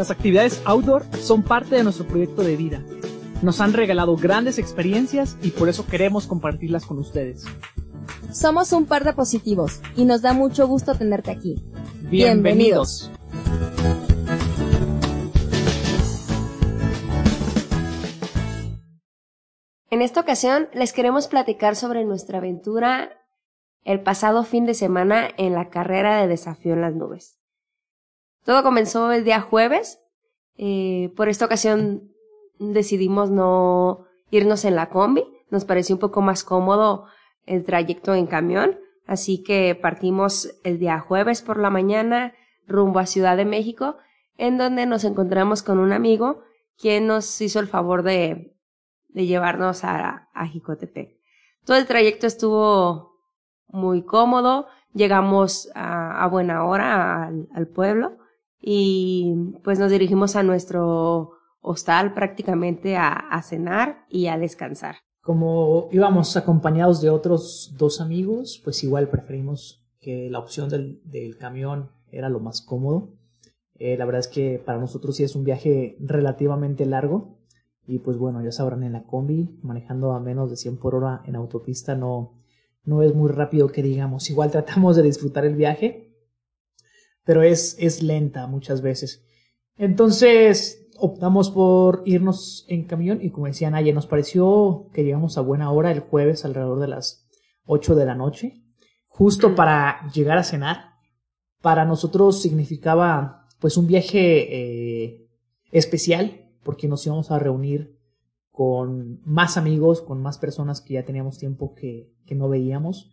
Las actividades outdoor son parte de nuestro proyecto de vida. Nos han regalado grandes experiencias y por eso queremos compartirlas con ustedes. Somos un par de positivos y nos da mucho gusto tenerte aquí. Bienvenidos. En esta ocasión les queremos platicar sobre nuestra aventura el pasado fin de semana en la carrera de desafío en las nubes. Todo comenzó el día jueves. Eh, por esta ocasión decidimos no irnos en la combi. Nos pareció un poco más cómodo el trayecto en camión. Así que partimos el día jueves por la mañana rumbo a Ciudad de México, en donde nos encontramos con un amigo quien nos hizo el favor de, llevarnos a, a Jicotepec. Todo el trayecto estuvo muy cómodo, llegamos a, buena hora al, pueblo y pues nos dirigimos a nuestro hostal prácticamente a, cenar y a descansar. Como íbamos acompañados de otros dos amigos, pues igual preferimos que la opción del, del camión era lo más cómodo. Eh, la verdad es que para nosotros sí es un viaje relativamente largo y pues bueno, ya sabrán en la combi, manejando a menos de 100 por hora en autopista no, no es muy rápido que digamos. Igual tratamos de disfrutar el viaje, pero es, es lenta muchas veces. Entonces optamos por irnos en camión y como decían ayer, nos pareció que llegamos a buena hora el jueves alrededor de las 8 de la noche, justo para llegar a cenar. Para nosotros significaba pues un viaje eh, especial porque nos íbamos a reunir con más amigos, con más personas que ya teníamos tiempo que, que no veíamos.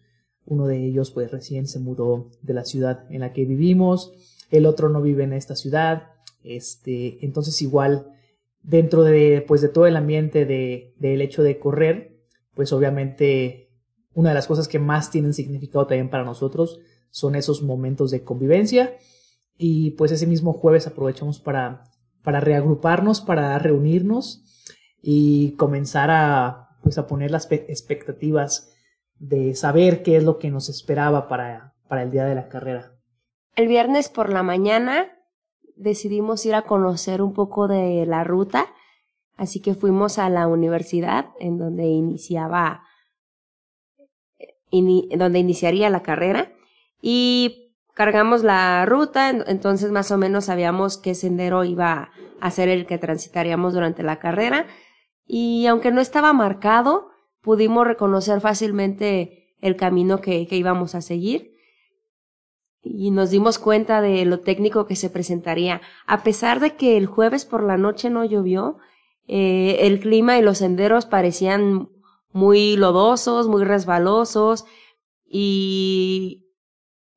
Uno de ellos pues recién se mudó de la ciudad en la que vivimos, el otro no vive en esta ciudad, este, entonces igual dentro de, pues de todo el ambiente de, del hecho de correr, pues obviamente una de las cosas que más tienen significado también para nosotros son esos momentos de convivencia. Y pues ese mismo jueves aprovechamos para, para reagruparnos, para reunirnos y comenzar a, pues a poner las expectativas de saber qué es lo que nos esperaba para, para el día de la carrera. El viernes por la mañana decidimos ir a conocer un poco de la ruta, así que fuimos a la universidad en donde iniciaba, donde iniciaría la carrera y cargamos la ruta, entonces más o menos sabíamos qué sendero iba a ser el que transitaríamos durante la carrera y aunque no estaba marcado, pudimos reconocer fácilmente el camino que, que íbamos a seguir y nos dimos cuenta de lo técnico que se presentaría. A pesar de que el jueves por la noche no llovió, eh, el clima y los senderos parecían muy lodosos, muy resbalosos y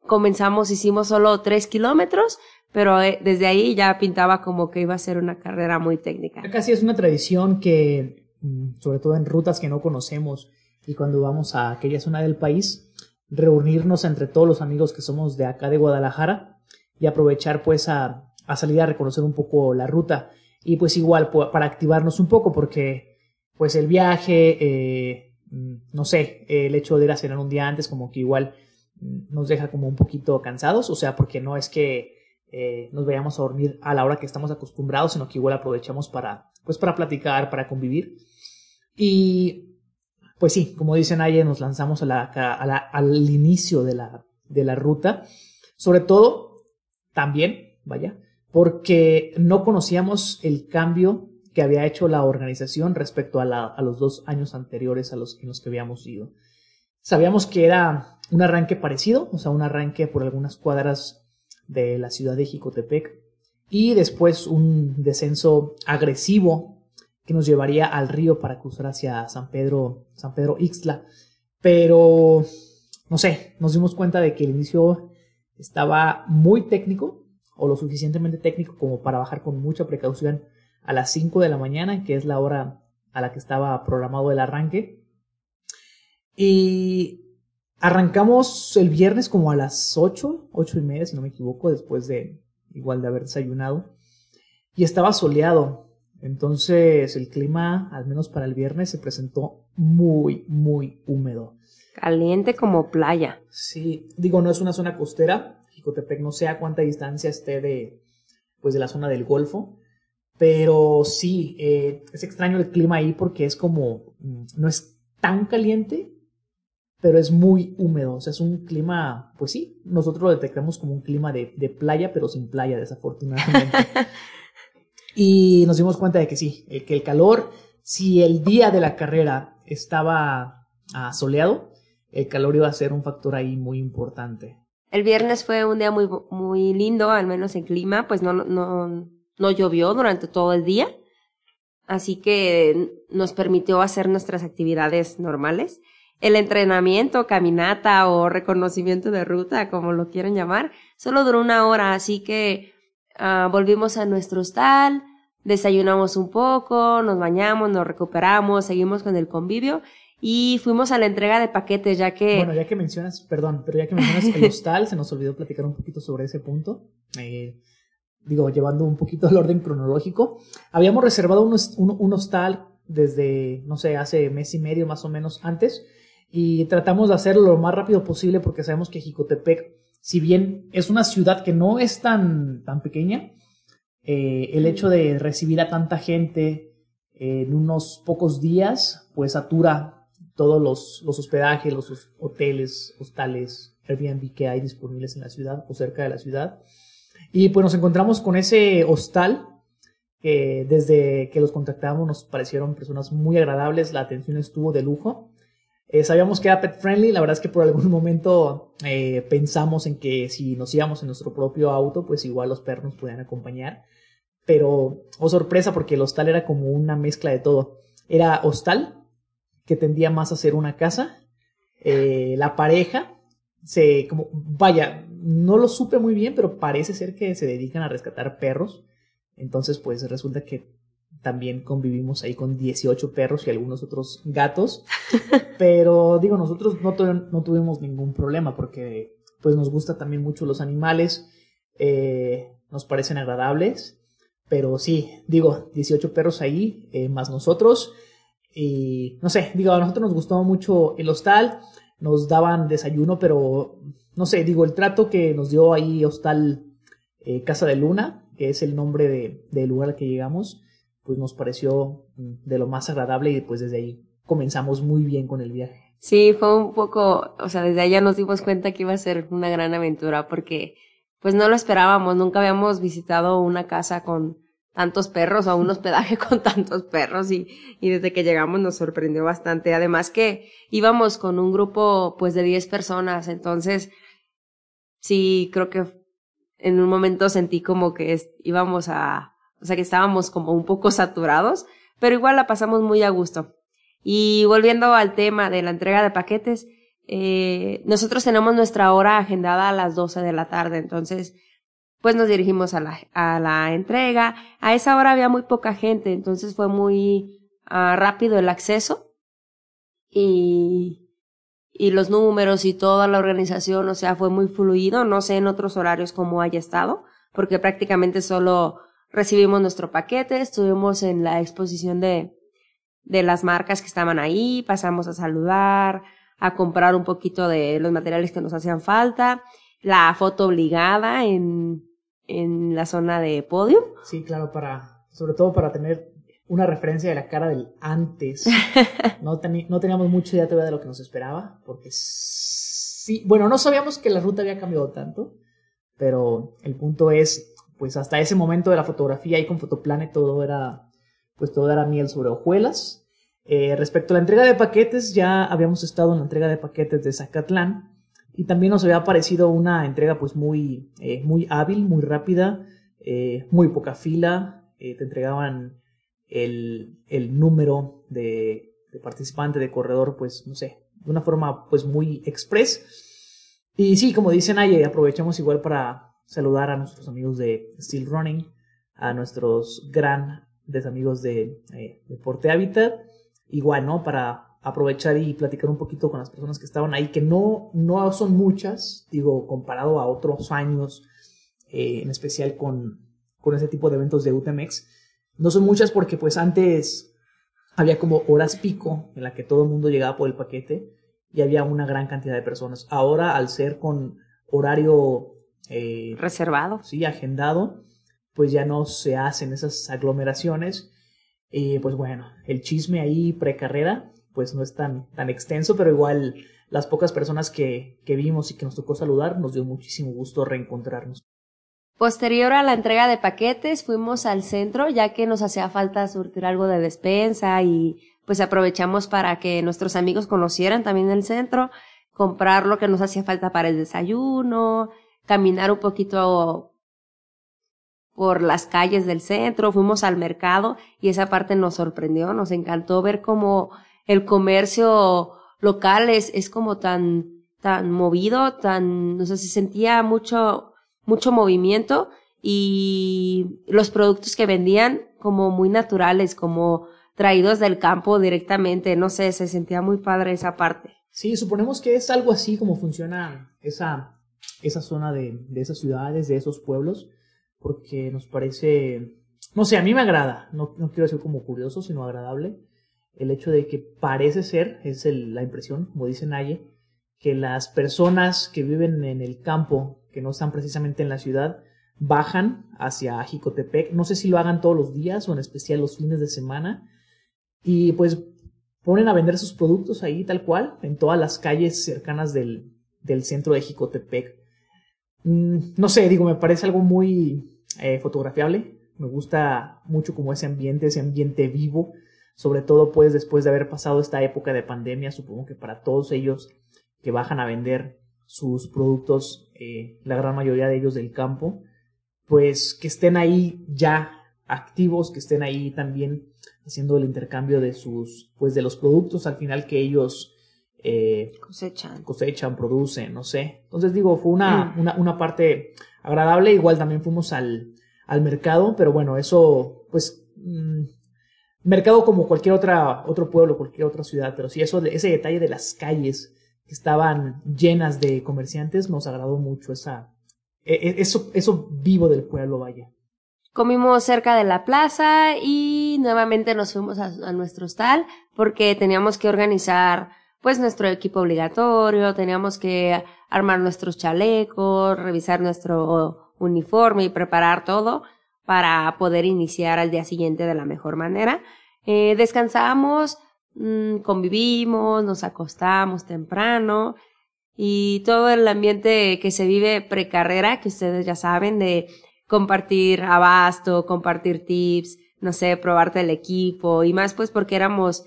comenzamos, hicimos solo tres kilómetros, pero eh, desde ahí ya pintaba como que iba a ser una carrera muy técnica. Casi es una tradición que, sobre todo en rutas que no conocemos y cuando vamos a aquella zona del país, reunirnos entre todos los amigos que somos de acá de Guadalajara y aprovechar pues a, a salir a reconocer un poco la ruta y pues igual para activarnos un poco porque pues el viaje, eh, mm, no sé, el hecho de ir a cenar un día antes como que igual mm, nos deja como un poquito cansados, o sea, porque no es que eh, nos vayamos a dormir a la hora que estamos acostumbrados, sino que igual aprovechamos para, pues para platicar, para convivir. Y pues sí, como dicen ayer, nos lanzamos al inicio de la, de la ruta. Sobre todo, también, vaya, porque no conocíamos el cambio que había hecho la organización respecto a los dos años anteriores a los, en los que habíamos ido. Sabíamos que era un arranque parecido, o sea, un arranque por algunas cuadras de la ciudad de Jicotepec y después un descenso agresivo que nos llevaría al río para cruzar hacia San Pedro, San Pedro Ixtla. Pero, no sé, nos dimos cuenta de que el inicio estaba muy técnico, o lo suficientemente técnico como para bajar con mucha precaución a las 5 de la mañana, que es la hora a la que estaba programado el arranque. Y arrancamos el viernes como a las 8, 8 y media, si no me equivoco, después de igual de haber desayunado. Y estaba soleado, entonces el clima, al menos para el viernes, se presentó muy, muy húmedo. Caliente como playa. Sí, digo, no es una zona costera. Jicotepec no sé a cuánta distancia esté de, pues de la zona del Golfo. Pero sí, eh, es extraño el clima ahí porque es como, mm, no es tan caliente, pero es muy húmedo. O sea, es un clima, pues sí, nosotros lo detectamos como un clima de, de playa, pero sin playa, desafortunadamente. y nos dimos cuenta de que sí, el, que el calor, si el día de la carrera estaba soleado, el calor iba a ser un factor ahí muy importante. El viernes fue un día muy, muy lindo, al menos en clima, pues no, no, no llovió durante todo el día, así que nos permitió hacer nuestras actividades normales. El entrenamiento, caminata o reconocimiento de ruta, como lo quieran llamar, solo duró una hora, así que ah, volvimos a nuestro hostal, desayunamos un poco, nos bañamos, nos recuperamos, seguimos con el convivio y fuimos a la entrega de paquetes, ya que... Bueno, ya que mencionas, perdón, pero ya que mencionas el hostal, se nos olvidó platicar un poquito sobre ese punto. Eh, digo, llevando un poquito el orden cronológico. Habíamos reservado un, un, hostal desde, no sé, hace mes y medio más o menos antes. Y tratamos de hacerlo lo más rápido posible porque sabemos que Jicotepec, si bien es una ciudad que no es tan, tan pequeña, eh, el hecho de recibir a tanta gente en unos pocos días, pues satura todos los, los hospedajes, los hoteles, hostales, Airbnb que hay disponibles en la ciudad o cerca de la ciudad. Y pues nos encontramos con ese hostal que desde que los contactamos nos parecieron personas muy agradables, la atención estuvo de lujo. Eh, sabíamos que era pet friendly, la verdad es que por algún momento eh, pensamos en que si nos íbamos en nuestro propio auto, pues igual los perros nos podían acompañar. Pero, oh sorpresa, porque el hostal era como una mezcla de todo. Era hostal, que tendía más a ser una casa. Eh, la pareja se, como, vaya, no lo supe muy bien, pero parece ser que se dedican a rescatar perros. Entonces, pues resulta que también convivimos ahí con 18 perros y algunos otros gatos. Pero digo, nosotros no, tuvimos ningún problema porque pues nos gusta también mucho los animales, eh, nos parecen agradables. Pero sí, digo, 18 perros ahí, eh, más nosotros. Y no sé, digo, a nosotros nos gustó mucho el hostal, nos daban desayuno, pero no sé, digo, el trato que nos dio ahí Hostal eh, Casa de Luna, que es el nombre del de lugar al que llegamos, pues nos pareció mm, de lo más agradable y pues desde ahí comenzamos muy bien con el viaje. Sí, fue un poco, o sea, desde allá nos dimos cuenta que iba a ser una gran aventura porque pues no lo esperábamos, nunca habíamos visitado una casa con tantos perros o un hospedaje con tantos perros y, y desde que llegamos nos sorprendió bastante. Además que íbamos con un grupo pues de 10 personas, entonces sí creo que en un momento sentí como que íbamos a, o sea que estábamos como un poco saturados, pero igual la pasamos muy a gusto. Y volviendo al tema de la entrega de paquetes, eh, nosotros tenemos nuestra hora agendada a las 12 de la tarde, entonces pues nos dirigimos a la, a la entrega. A esa hora había muy poca gente, entonces fue muy uh, rápido el acceso y, y los números y toda la organización, o sea, fue muy fluido. No sé en otros horarios cómo haya estado, porque prácticamente solo recibimos nuestro paquete, estuvimos en la exposición de, de las marcas que estaban ahí, pasamos a saludar, a comprar un poquito de los materiales que nos hacían falta, la foto obligada en, en la zona de podio. Sí, claro, para, sobre todo para tener una referencia de la cara del antes. No, no teníamos mucha idea todavía de lo que nos esperaba, porque sí, bueno, no sabíamos que la ruta había cambiado tanto, pero el punto es, pues hasta ese momento de la fotografía y con Fotoplanet todo era, pues todo era miel sobre hojuelas. Eh, respecto a la entrega de paquetes, ya habíamos estado en la entrega de paquetes de Zacatlán, y también nos había parecido una entrega pues muy, eh, muy hábil, muy rápida, eh, muy poca fila, te entregaban el, el número de, participante, de corredor, pues no sé, de una forma pues muy express. Y sí, como dicen ahí, aprovechamos igual para saludar a nuestros amigos de Steel Running, a nuestros grandes amigos de Deporte Habitat, igual, ¿no? Para aprovechar y platicar un poquito con las personas que estaban ahí, que no, no son muchas, digo, comparado a otros años, eh, en especial con, con ese tipo de eventos de UTMX. No son muchas porque pues antes había como horas pico en la que todo el mundo llegaba por el paquete y había una gran cantidad de personas. Ahora al ser con horario eh, reservado, sí, agendado, pues ya no se hacen esas aglomeraciones. Y pues bueno, el chisme ahí precarrera, pues no es tan, tan extenso, pero igual las pocas personas que, que vimos y que nos tocó saludar, nos dio muchísimo gusto reencontrarnos. Posterior a la entrega de paquetes, fuimos al centro ya que nos hacía falta surtir algo de despensa y pues aprovechamos para que nuestros amigos conocieran también el centro, comprar lo que nos hacía falta para el desayuno, caminar un poquito por las calles del centro, fuimos al mercado y esa parte nos sorprendió, nos encantó ver cómo el comercio local es, es como tan, tan movido, tan, no sé, se sentía mucho mucho movimiento y los productos que vendían como muy naturales, como traídos del campo directamente, no sé, se sentía muy padre esa parte. Sí, suponemos que es algo así como funciona esa, esa zona de, de esas ciudades, de esos pueblos, porque nos parece, no sé, a mí me agrada, no, no quiero decir como curioso, sino agradable, el hecho de que parece ser, es el, la impresión, como dice Naye, que las personas que viven en el campo que no están precisamente en la ciudad, bajan hacia Jicotepec. No sé si lo hagan todos los días o en especial los fines de semana. Y pues ponen a vender sus productos ahí tal cual, en todas las calles cercanas del, del centro de Jicotepec. Mm, no sé, digo, me parece algo muy eh, fotografiable. Me gusta mucho como ese ambiente, ese ambiente vivo. Sobre todo pues después de haber pasado esta época de pandemia, supongo que para todos ellos que bajan a vender sus productos, eh, la gran mayoría de ellos del campo, pues que estén ahí ya activos, que estén ahí también haciendo el intercambio de sus, pues de los productos al final que ellos eh, cosechan. cosechan, producen, no sé. Entonces digo, fue una, mm. una, una, parte agradable, igual también fuimos al, al mercado, pero bueno, eso, pues, mm, mercado como cualquier otra, otro pueblo, cualquier otra ciudad, pero sí, eso, ese detalle de las calles, estaban llenas de comerciantes, nos agradó mucho esa, e, e, eso, eso vivo del pueblo, vaya. Comimos cerca de la plaza y nuevamente nos fuimos a, nuestro hostal porque teníamos que organizar pues nuestro equipo obligatorio, teníamos que armar nuestros chalecos, revisar nuestro uniforme y preparar todo para poder iniciar al día siguiente de la mejor manera. Eh, descansamos Mm, convivimos, nos acostamos temprano y todo el ambiente que se vive precarrera, que ustedes ya saben, de compartir abasto, compartir tips, no sé, probarte el equipo y más pues porque éramos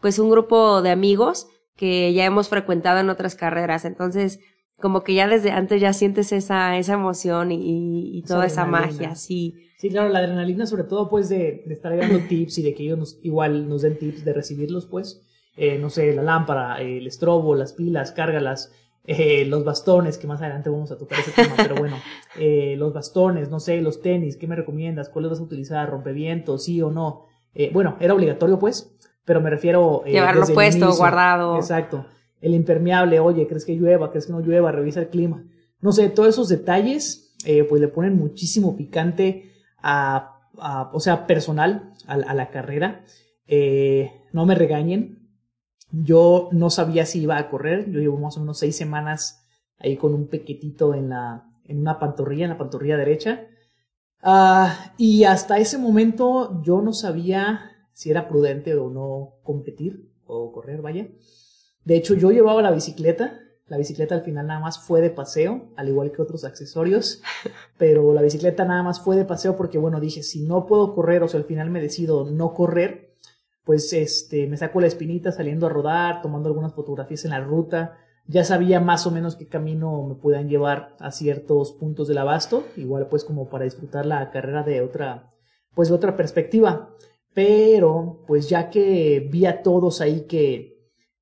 pues un grupo de amigos que ya hemos frecuentado en otras carreras, entonces como que ya desde antes ya sientes esa, esa emoción y, y toda esa magia, sí. Sí, claro, la adrenalina sobre todo pues de, de estar dando tips y de que ellos nos, igual nos den tips de recibirlos pues, eh, no sé, la lámpara, el estrobo, las pilas, cárgalas, eh, los bastones, que más adelante vamos a tocar ese tema, pero bueno, eh, los bastones, no sé, los tenis, ¿qué me recomiendas? ¿Cuáles vas a utilizar? ¿Rompevientos? ¿Sí o no? Eh, bueno, era obligatorio pues, pero me refiero... Eh, Llevarlo puesto, guardado. Exacto. El impermeable, oye, ¿crees que llueva? ¿Crees que no llueva? Revisa el clima. No sé, todos esos detalles, eh, pues le ponen muchísimo picante a, o sea, personal a, la carrera. Eh, no me regañen. Yo no sabía si iba a correr. Yo llevo más o menos seis semanas ahí con un pequetito en la, en una pantorrilla, en la pantorrilla derecha. Ah, y hasta ese momento yo no sabía si era prudente o no competir o correr, vaya. De hecho, yo llevaba la bicicleta la bicicleta al final nada más fue de paseo, al igual que otros accesorios, pero la bicicleta nada más fue de paseo porque, bueno, dije, si no puedo correr o sea, al final me decido no correr, pues este, me saco la espinita saliendo a rodar, tomando algunas fotografías en la ruta. Ya sabía más o menos qué camino me puedan llevar a ciertos puntos del abasto, igual pues como para disfrutar la carrera de otra, pues de otra perspectiva. Pero, pues ya que vi a todos ahí que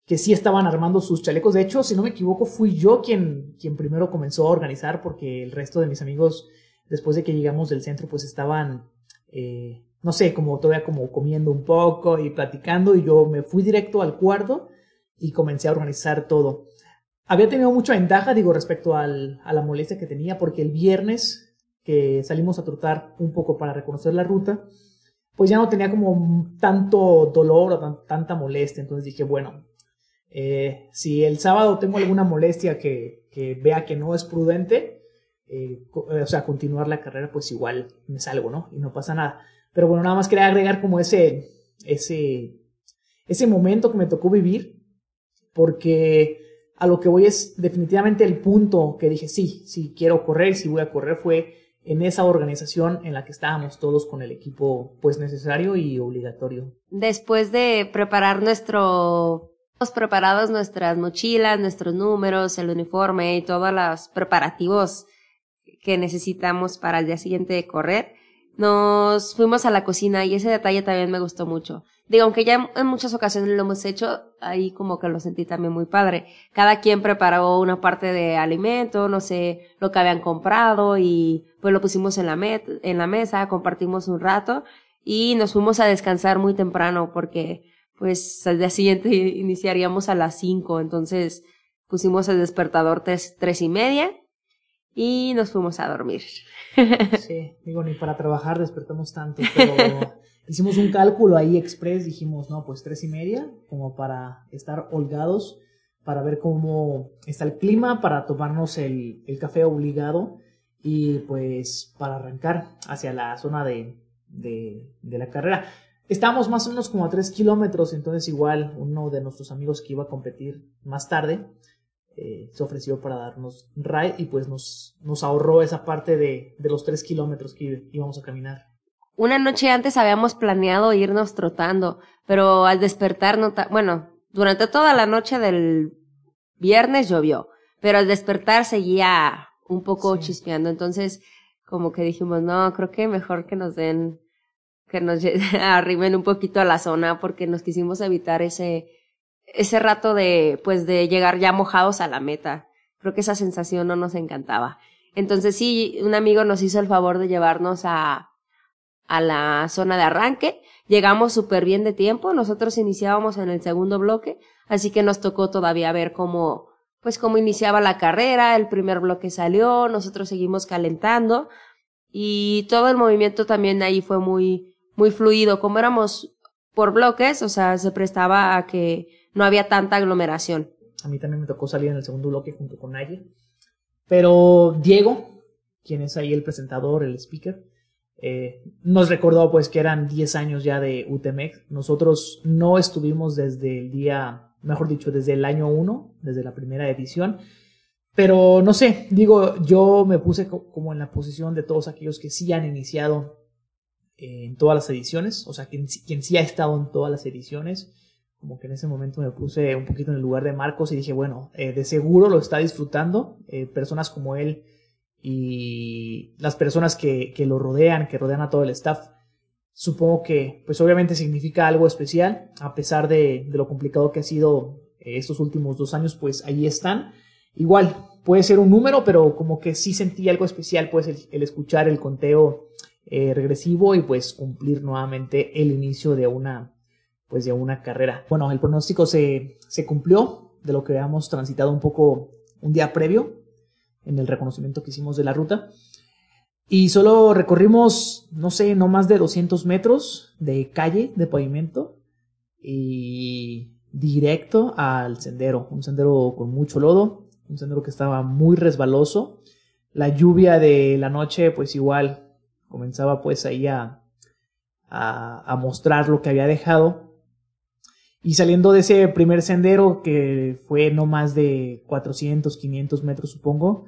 que sí estaban armando sus chalecos. De hecho, si no me equivoco, fui yo quien, quien primero comenzó a organizar porque el resto de mis amigos, después de que llegamos del centro, pues estaban, eh, no sé, como todavía como comiendo un poco y platicando y yo me fui directo al cuarto y comencé a organizar todo. Había tenido mucha ventaja, digo, respecto al, a la molestia que tenía porque el viernes que salimos a trotar un poco para reconocer la ruta, pues ya no tenía como tanto dolor o tanta molestia. Entonces dije, bueno, eh, si el sábado tengo alguna molestia que, que, vea que no es prudente, eh, o sea, continuar la carrera, pues igual me salgo, ¿no? Y no pasa nada. Pero bueno, nada más quería agregar como ese, ese, ese momento que me tocó vivir, porque a lo que voy es definitivamente el punto que dije, sí, sí quiero correr, si voy a correr, fue en esa organización en la que estábamos todos con el equipo pues necesario y obligatorio. Después de preparar nuestro preparados nuestras mochilas, nuestros números, el uniforme y todos los preparativos que necesitamos para el día siguiente de correr, nos fuimos a la cocina y ese detalle también me gustó mucho. Digo, aunque ya en muchas ocasiones lo hemos hecho, ahí como que lo sentí también muy padre. Cada quien preparó una parte de alimento, no sé, lo que habían comprado y pues lo pusimos en la, en la mesa, compartimos un rato y nos fuimos a descansar muy temprano porque pues al día siguiente iniciaríamos a las cinco, entonces pusimos el despertador tres, tres y media y nos fuimos a dormir. Sí, digo, ni para trabajar despertamos tanto, pero hicimos un cálculo ahí express, dijimos, no, pues tres y media, como para estar holgados, para ver cómo está el clima, para tomarnos el, el café obligado y pues para arrancar hacia la zona de, de, de la carrera. Estábamos más o menos como a tres kilómetros, entonces igual uno de nuestros amigos que iba a competir más tarde eh, se ofreció para darnos ride y pues nos, nos ahorró esa parte de, de los tres kilómetros que íbamos a caminar. Una noche antes habíamos planeado irnos trotando, pero al despertar, no bueno, durante toda la noche del viernes llovió, pero al despertar seguía un poco chispeando, entonces como que dijimos, no, creo que mejor que nos den, que nos arriben un poquito a la zona porque nos quisimos evitar ese, ese rato de, pues, de llegar ya mojados a la meta. Creo que esa sensación no nos encantaba. Entonces sí, un amigo nos hizo el favor de llevarnos a, a la zona de arranque. Llegamos súper bien de tiempo. Nosotros iniciábamos en el segundo bloque, así que nos tocó todavía ver cómo, pues cómo iniciaba la carrera. El primer bloque salió, nosotros seguimos calentando y todo el movimiento también ahí fue muy, muy fluido. Como éramos por bloques, o sea, se prestaba a que no había tanta aglomeración. A mí también me tocó salir en el segundo bloque junto con Naye. Pero Diego, quien es ahí el presentador, el speaker, eh, nos recordó pues que eran 10 años ya de UTMEC. Nosotros no estuvimos desde el día, mejor dicho, desde el año 1, desde la primera edición. Pero no sé, digo, yo me puse como en la posición de todos aquellos que sí han iniciado en todas las ediciones, o sea, quien, quien sí ha estado en todas las ediciones como que en ese momento me puse un poquito en el lugar de Marcos y dije, bueno, eh, de seguro lo está disfrutando, eh, personas como él y las personas que, lo rodean, que rodean a todo el staff, supongo que pues obviamente significa algo especial, a pesar de, de lo complicado que ha sido eh, estos últimos dos años, pues ahí están. Igual, puede ser un número, pero como que sí sentí algo especial, pues el escuchar el conteo regresivo y pues cumplir nuevamente el inicio de una pues de una carrera. Bueno, el pronóstico se, se cumplió de lo que habíamos transitado un poco un día previo en el reconocimiento que hicimos de la ruta. Y solo recorrimos, no sé, no más de 200 metros de calle, de pavimento, y directo al sendero. Un sendero con mucho lodo, un sendero que estaba muy resbaloso. La lluvia de la noche, pues igual comenzaba pues ahí a, a mostrar lo que había dejado. Y saliendo de ese primer sendero, que fue no más de 400, 500 metros supongo,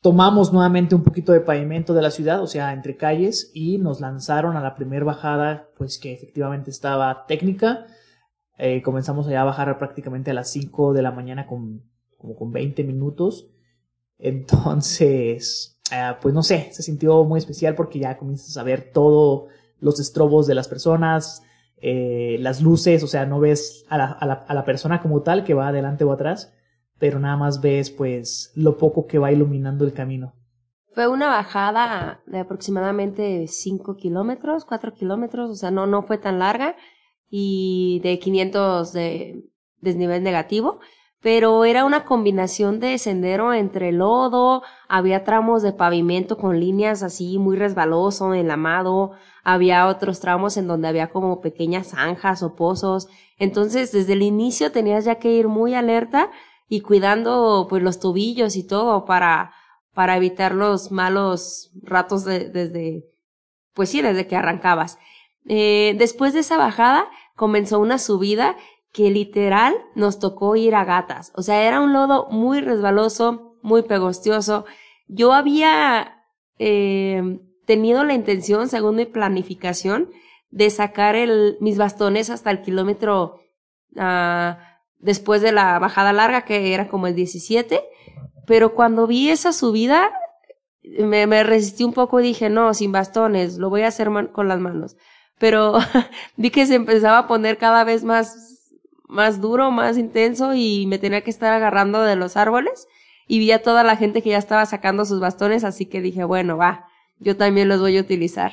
tomamos nuevamente un poquito de pavimento de la ciudad, o sea, entre calles, y nos lanzaron a la primera bajada, pues que efectivamente estaba técnica. Eh, comenzamos allá a bajar prácticamente a las 5 de la mañana con, como con 20 minutos. Entonces, eh, pues no sé, se sintió muy especial porque ya comienzas a ver todos los estrobos de las personas, eh, las luces, o sea, no ves a la, a, la, a la, persona como tal que va adelante o atrás, pero nada más ves pues lo poco que va iluminando el camino. Fue una bajada de aproximadamente 5 kilómetros, 4 kilómetros, o sea, no, no fue tan larga y de 500 de desnivel negativo, pero era una combinación de sendero entre lodo, había tramos de pavimento con líneas así muy resbaloso, enlamado, había otros tramos en donde había como pequeñas zanjas o pozos. Entonces, desde el inicio tenías ya que ir muy alerta y cuidando pues los tobillos y todo para para evitar los malos ratos de, desde, pues sí, desde que arrancabas. Eh, después de esa bajada comenzó una subida que literal nos tocó ir a gatas. O sea, era un lodo muy resbaloso, muy pegostioso. Yo había eh, tenido la intención, según mi planificación, de sacar mis bastones hasta el kilómetro uh, después de la bajada larga, que era como el 17. Pero cuando vi esa subida, me, me resistí un poco y dije, no, sin bastones, lo voy a hacer con las manos pero vi que se empezaba a poner cada vez más, más duro, más intenso y me tenía que estar agarrando de los árboles y vi a toda la gente que ya estaba sacando sus bastones, así que dije, bueno, va, yo también los voy a utilizar.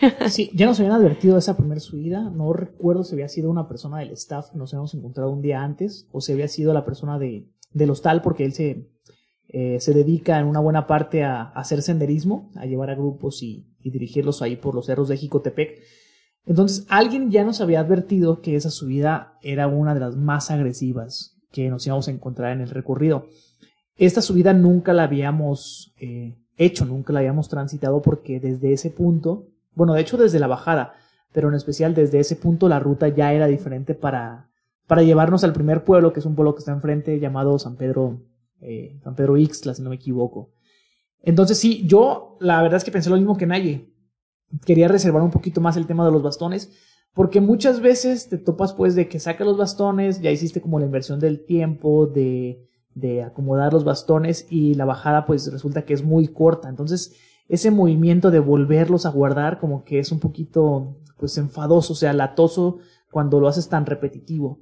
Sí, ya nos habían advertido de esa primera subida. No recuerdo si había sido una persona del staff nos habíamos encontrado un día antes o si había sido la persona de, del hostal porque él se, eh, se dedica en una buena parte a, hacer senderismo, a llevar a grupos y, y, dirigirlos ahí por los cerros de Jicotepec. Entonces, alguien ya nos había advertido que esa subida era una de las más agresivas que nos íbamos a encontrar en el recorrido. Esta subida nunca la habíamos eh, hecho, nunca la habíamos transitado porque desde ese punto, bueno, de hecho desde la bajada, pero en especial desde ese punto la ruta ya era diferente para, para llevarnos al primer pueblo, que es un pueblo que está enfrente llamado San Pedro, eh, San Pedro Ixtla, si no me equivoco. Entonces sí, yo la verdad es que pensé lo mismo que Naye quería reservar un poquito más el tema de los bastones, porque muchas veces te topas pues de que sacas los bastones, ya hiciste como la inversión del tiempo, de, de acomodar los bastones y la bajada pues resulta que es muy corta, entonces ese movimiento de volverlos a guardar como que es un poquito pues enfadoso, o sea, latoso cuando lo haces tan repetitivo.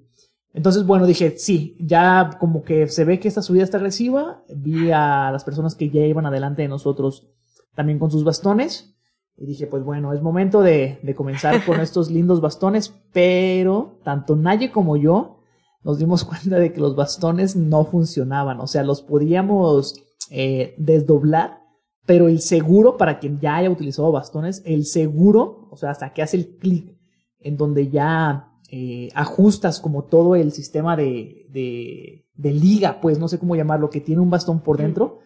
Entonces, bueno, dije, sí, ya como que se ve que esta subida está agresiva, vi a las personas que ya iban adelante de nosotros también con sus bastones, y dije, pues bueno, es momento de, de comenzar con estos lindos bastones, pero tanto Naye como yo nos dimos cuenta de que los bastones no funcionaban, o sea, los podíamos eh, desdoblar, pero el seguro, para quien ya haya utilizado bastones, el seguro, o sea, hasta que hace el clic en donde ya eh, ajustas como todo el sistema de, de, de, liga, pues no sé cómo llamarlo, que tiene un bastón por dentro,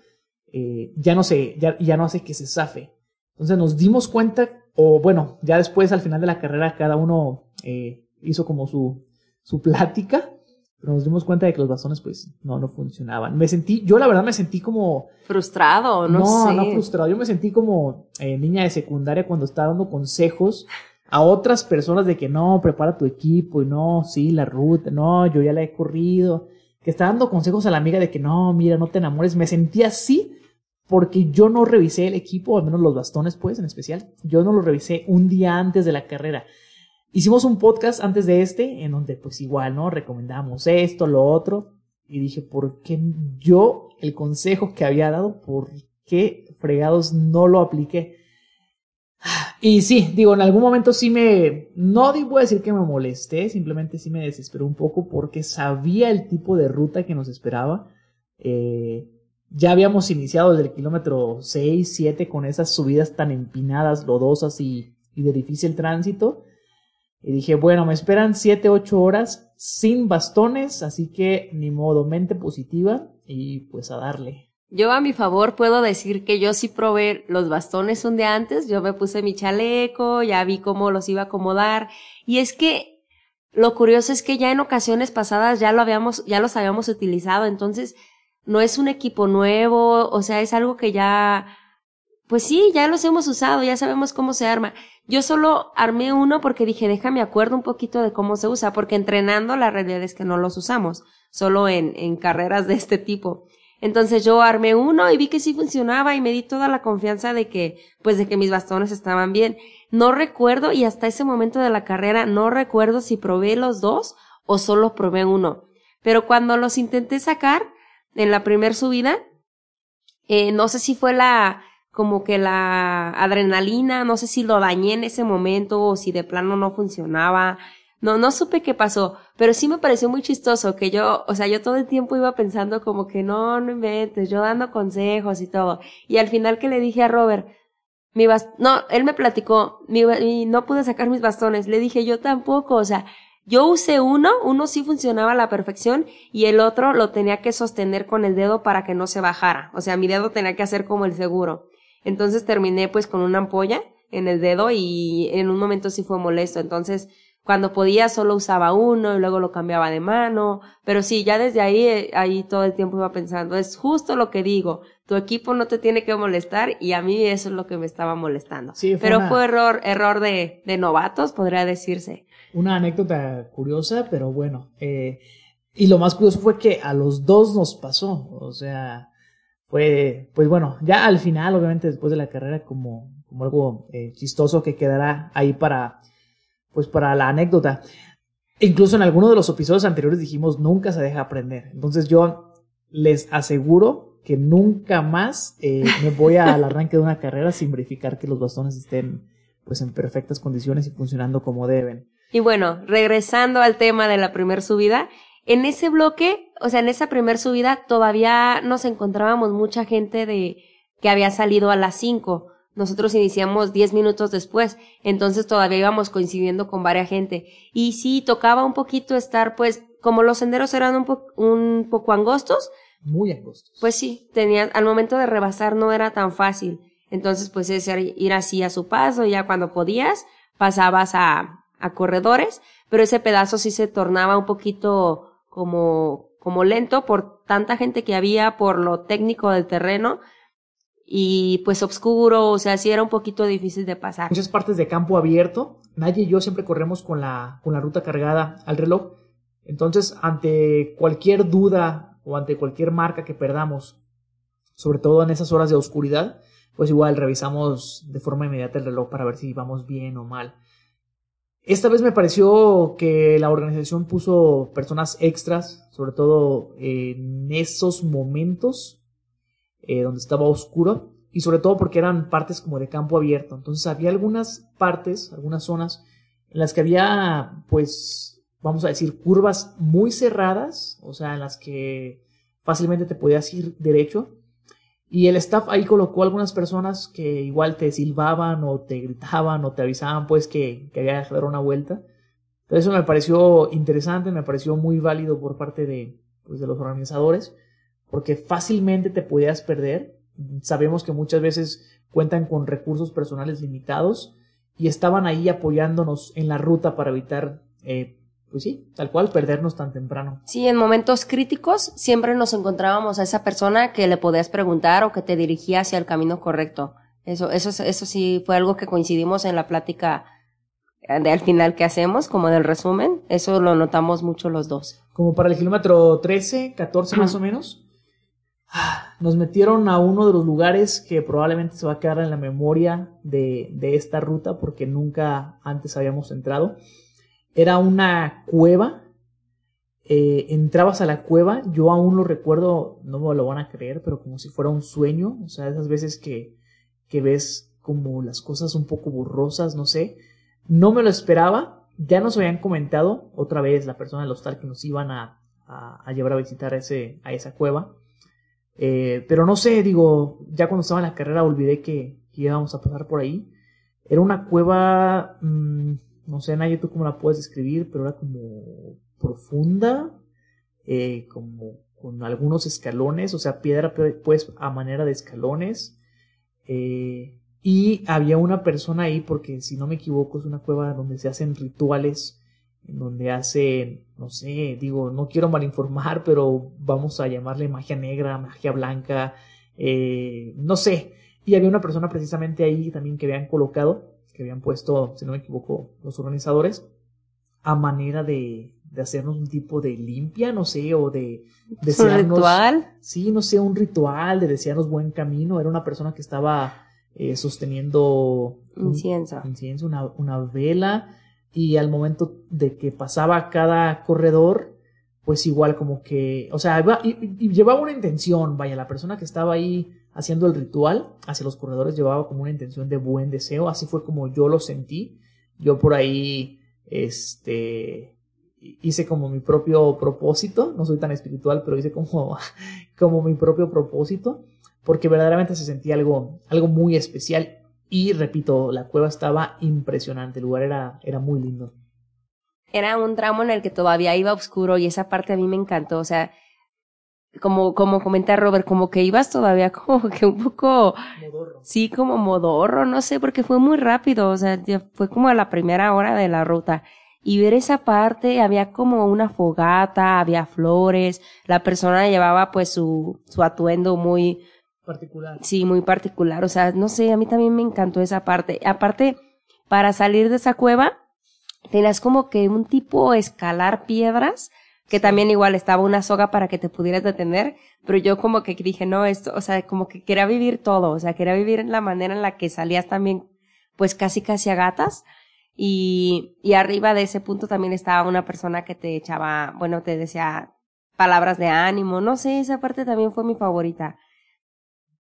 eh, ya no sé, ya, ya no hace que se zafe. Entonces nos dimos cuenta, o bueno, ya después al final de la carrera cada uno eh, hizo como su, su plática, pero nos dimos cuenta de que los bastones pues no, no funcionaban. Me sentí, yo la verdad me sentí como... Frustrado, no, no sé. No, frustrado, yo me sentí como eh, niña de secundaria cuando estaba dando consejos a otras personas de que no, prepara tu equipo y no, sí, la ruta, no, yo ya la he corrido, que está dando consejos a la amiga de que no, mira, no te enamores, me sentí así porque yo no revisé el equipo, al menos los bastones, pues, en especial. Yo no lo revisé un día antes de la carrera. Hicimos un podcast antes de este, en donde, pues, igual, ¿no? Recomendamos esto, lo otro. Y dije, ¿por qué yo, el consejo que había dado, por qué fregados no lo apliqué? Y sí, digo, en algún momento sí me, no voy a decir que me molesté, simplemente sí me desesperó un poco porque sabía el tipo de ruta que nos esperaba. Eh, ya habíamos iniciado desde el kilómetro 6, 7 con esas subidas tan empinadas, lodosas y, y de difícil tránsito. Y dije, bueno, me esperan 7, 8 horas sin bastones, así que ni modo, mente positiva y pues a darle. Yo a mi favor puedo decir que yo sí probé los bastones un día antes, yo me puse mi chaleco, ya vi cómo los iba a acomodar y es que lo curioso es que ya en ocasiones pasadas ya lo habíamos, ya los habíamos utilizado, entonces no es un equipo nuevo, o sea, es algo que ya, pues sí, ya los hemos usado, ya sabemos cómo se arma. Yo solo armé uno porque dije, déjame acuerdo un poquito de cómo se usa, porque entrenando la realidad es que no los usamos, solo en, carreras de este tipo. Entonces yo armé uno y vi que sí funcionaba y me di toda la confianza de que, pues de que mis bastones estaban bien. No recuerdo y hasta ese momento de la carrera no recuerdo si probé los dos o solo probé uno. Pero cuando los intenté sacar, en la primer subida. Eh, no sé si fue la, como que la adrenalina, no sé si lo dañé en ese momento o si de plano no funcionaba. No, no supe qué pasó, pero sí me pareció muy chistoso que yo, o sea, yo todo el tiempo iba pensando como que no, no inventes, yo dando consejos y todo. Y al final que le dije a Robert, mi bast no, él me platicó, mi, no pude sacar mis bastones, le dije yo tampoco, o sea, Yo usé uno, uno sí funcionaba a la perfección y el otro lo tenía que sostener con el dedo para que no se bajara. O sea, mi dedo tenía que hacer como el seguro. Entonces terminé pues con una ampolla en el dedo y en un momento sí fue molesto. Entonces, cuando podía solo usaba uno y luego lo cambiaba de mano. Pero sí, ya desde ahí, eh, ahí todo el tiempo iba pensando, es justo lo que digo. Tu equipo no te tiene que molestar y a mí eso es lo que me estaba molestando. Sí, fue Pero una- fue error, error de, de novatos, podría decirse. Una anécdota curiosa, pero bueno. eh, y lo más curioso fue que a los dos nos pasó. O sea, fue, pues bueno, ya al final, obviamente después de la carrera, como, como algo eh, chistoso que quedará ahí para, pues para la anécdota. Incluso en alguno de los episodios anteriores dijimos nunca se deja aprender. Entonces yo les aseguro que nunca más eh, me voy al arranque de una carrera sin verificar que los bastones estén pues en perfectas condiciones y funcionando como deben. Y bueno, regresando al tema de la primer subida, en ese bloque, o sea, en esa primer subida todavía nos encontrábamos mucha gente de que había salido a las 5. Nosotros iniciamos 10 minutos después, entonces todavía íbamos coincidiendo con varias gente. Y sí, tocaba un poquito estar, pues, como los senderos eran un, po- un poco angostos, Muy angostos. pues sí, tenía, al momento de rebasar no era tan fácil. Entonces, pues es ir ir así a su paso, ya cuando podías, pasabas a, a corredores, pero ese pedazo sí se tornaba un poquito como, como lento por tanta gente que había, por lo técnico del terreno, y pues oscuro, o sea, sí era un poquito difícil de pasar. muchas partes de campo abierto. Nadie y yo siempre corremos con la, con la ruta cargada al reloj. Entonces, ante cualquier duda o ante cualquier marca que perdamos, sobre todo en esas horas de oscuridad, pues igual revisamos de forma inmediata el reloj para ver si vamos bien o mal. Esta vez me pareció que la organización puso personas extras, sobre todo en esos momentos eh, donde estaba oscuro y sobre todo porque eran partes como de campo abierto. Entonces había algunas partes, algunas zonas en las que había, pues, vamos a decir, curvas muy cerradas, o sea, en las que fácilmente te podías ir derecho. Y el staff ahí colocó algunas personas que igual te silbaban o te gritaban o te avisaban pues que, que había que dar una vuelta. Entonces eso me pareció interesante, me pareció muy válido por parte de, pues, de los organizadores porque fácilmente te podías perder. Sabemos que muchas veces cuentan con recursos personales limitados y estaban ahí apoyándonos en la ruta para evitar, eh, pues sí, tal cual, perdernos tan temprano. Sí, en momentos críticos siempre nos encontrábamos a esa persona que le podías preguntar o que te dirigía hacia el camino correcto. Eso, eso, eso sí fue algo que coincidimos en la plática eh, de al final que hacemos, como del resumen. Eso lo notamos mucho los dos. Como para el kilómetro 13, 14 más o menos, ah, nos metieron a uno de los lugares que probablemente se va a quedar en la memoria de, de esta ruta porque nunca antes habíamos entrado. Era una cueva. eh, entrabas a la cueva, yo aún lo recuerdo, no me lo van a creer, pero como si fuera un sueño, o sea, esas veces que, que ves como las cosas un poco borrosas, no sé, no me lo esperaba, ya nos habían comentado otra vez la persona del hostal que nos iban a, a, a llevar a visitar ese, a esa cueva, eh, pero no sé, digo, ya cuando estaba en la carrera olvidé que, que íbamos a pasar por ahí, era una cueva, mmm, no sé, Naya, tú cómo la puedes describir, pero era como profunda, eh, como con algunos escalones, o sea, piedra pues a manera de escalones. Eh, y había una persona ahí, porque si no me equivoco, es una cueva donde se hacen rituales, en donde hacen, no sé, digo, no quiero malinformar, pero vamos a llamarle magia negra, magia blanca, eh, no sé. Y había una persona precisamente ahí también que habían colocado, que habían puesto, si no me equivoco, los organizadores, a manera de, de hacernos un tipo de limpia, no sé, o de desearnos. ¿Un ritual? Sí, no sé, un ritual de desearnos buen camino. Era una persona que estaba eh, sosteniendo incienso, un, incienso una, una, vela, y al momento de que pasaba cada corredor, pues igual como que, o sea, iba, y, y llevaba una intención, vaya, la persona que estaba ahí haciendo el ritual hacia los corredores llevaba como una intención de buen deseo, así fue como yo lo sentí. Yo por ahí, este, hice como mi propio propósito, no soy tan espiritual, pero hice como, como mi propio propósito, porque verdaderamente se sentía algo, algo muy especial. Y repito, la cueva estaba impresionante, el lugar era, era muy lindo. era un tramo en el que todavía iba oscuro y esa parte a mí me encantó, o sea, como, como comenta Robert, como que ibas todavía como que un poco, Modorro. sí, como modorro, no sé, porque fue muy rápido, o sea, fue como a la primera hora de la ruta. Y ver esa parte, había como una fogata, había flores, la persona llevaba pues su, su atuendo muy, Particular. Sí, muy particular. O sea, no sé, a mí también me encantó esa parte. Aparte, para salir de esa cueva, tenías como que un tipo escalar piedras, que también igual estaba una soga para que te pudieras detener, pero yo como que dije, no, esto, o sea, como que quería vivir todo, o sea, quería vivir en la manera en la que salías también, pues casi casi a gatas. Y, y arriba de ese punto también estaba una persona que te echaba, bueno, te decía palabras de ánimo, no sé, esa parte también fue mi favorita.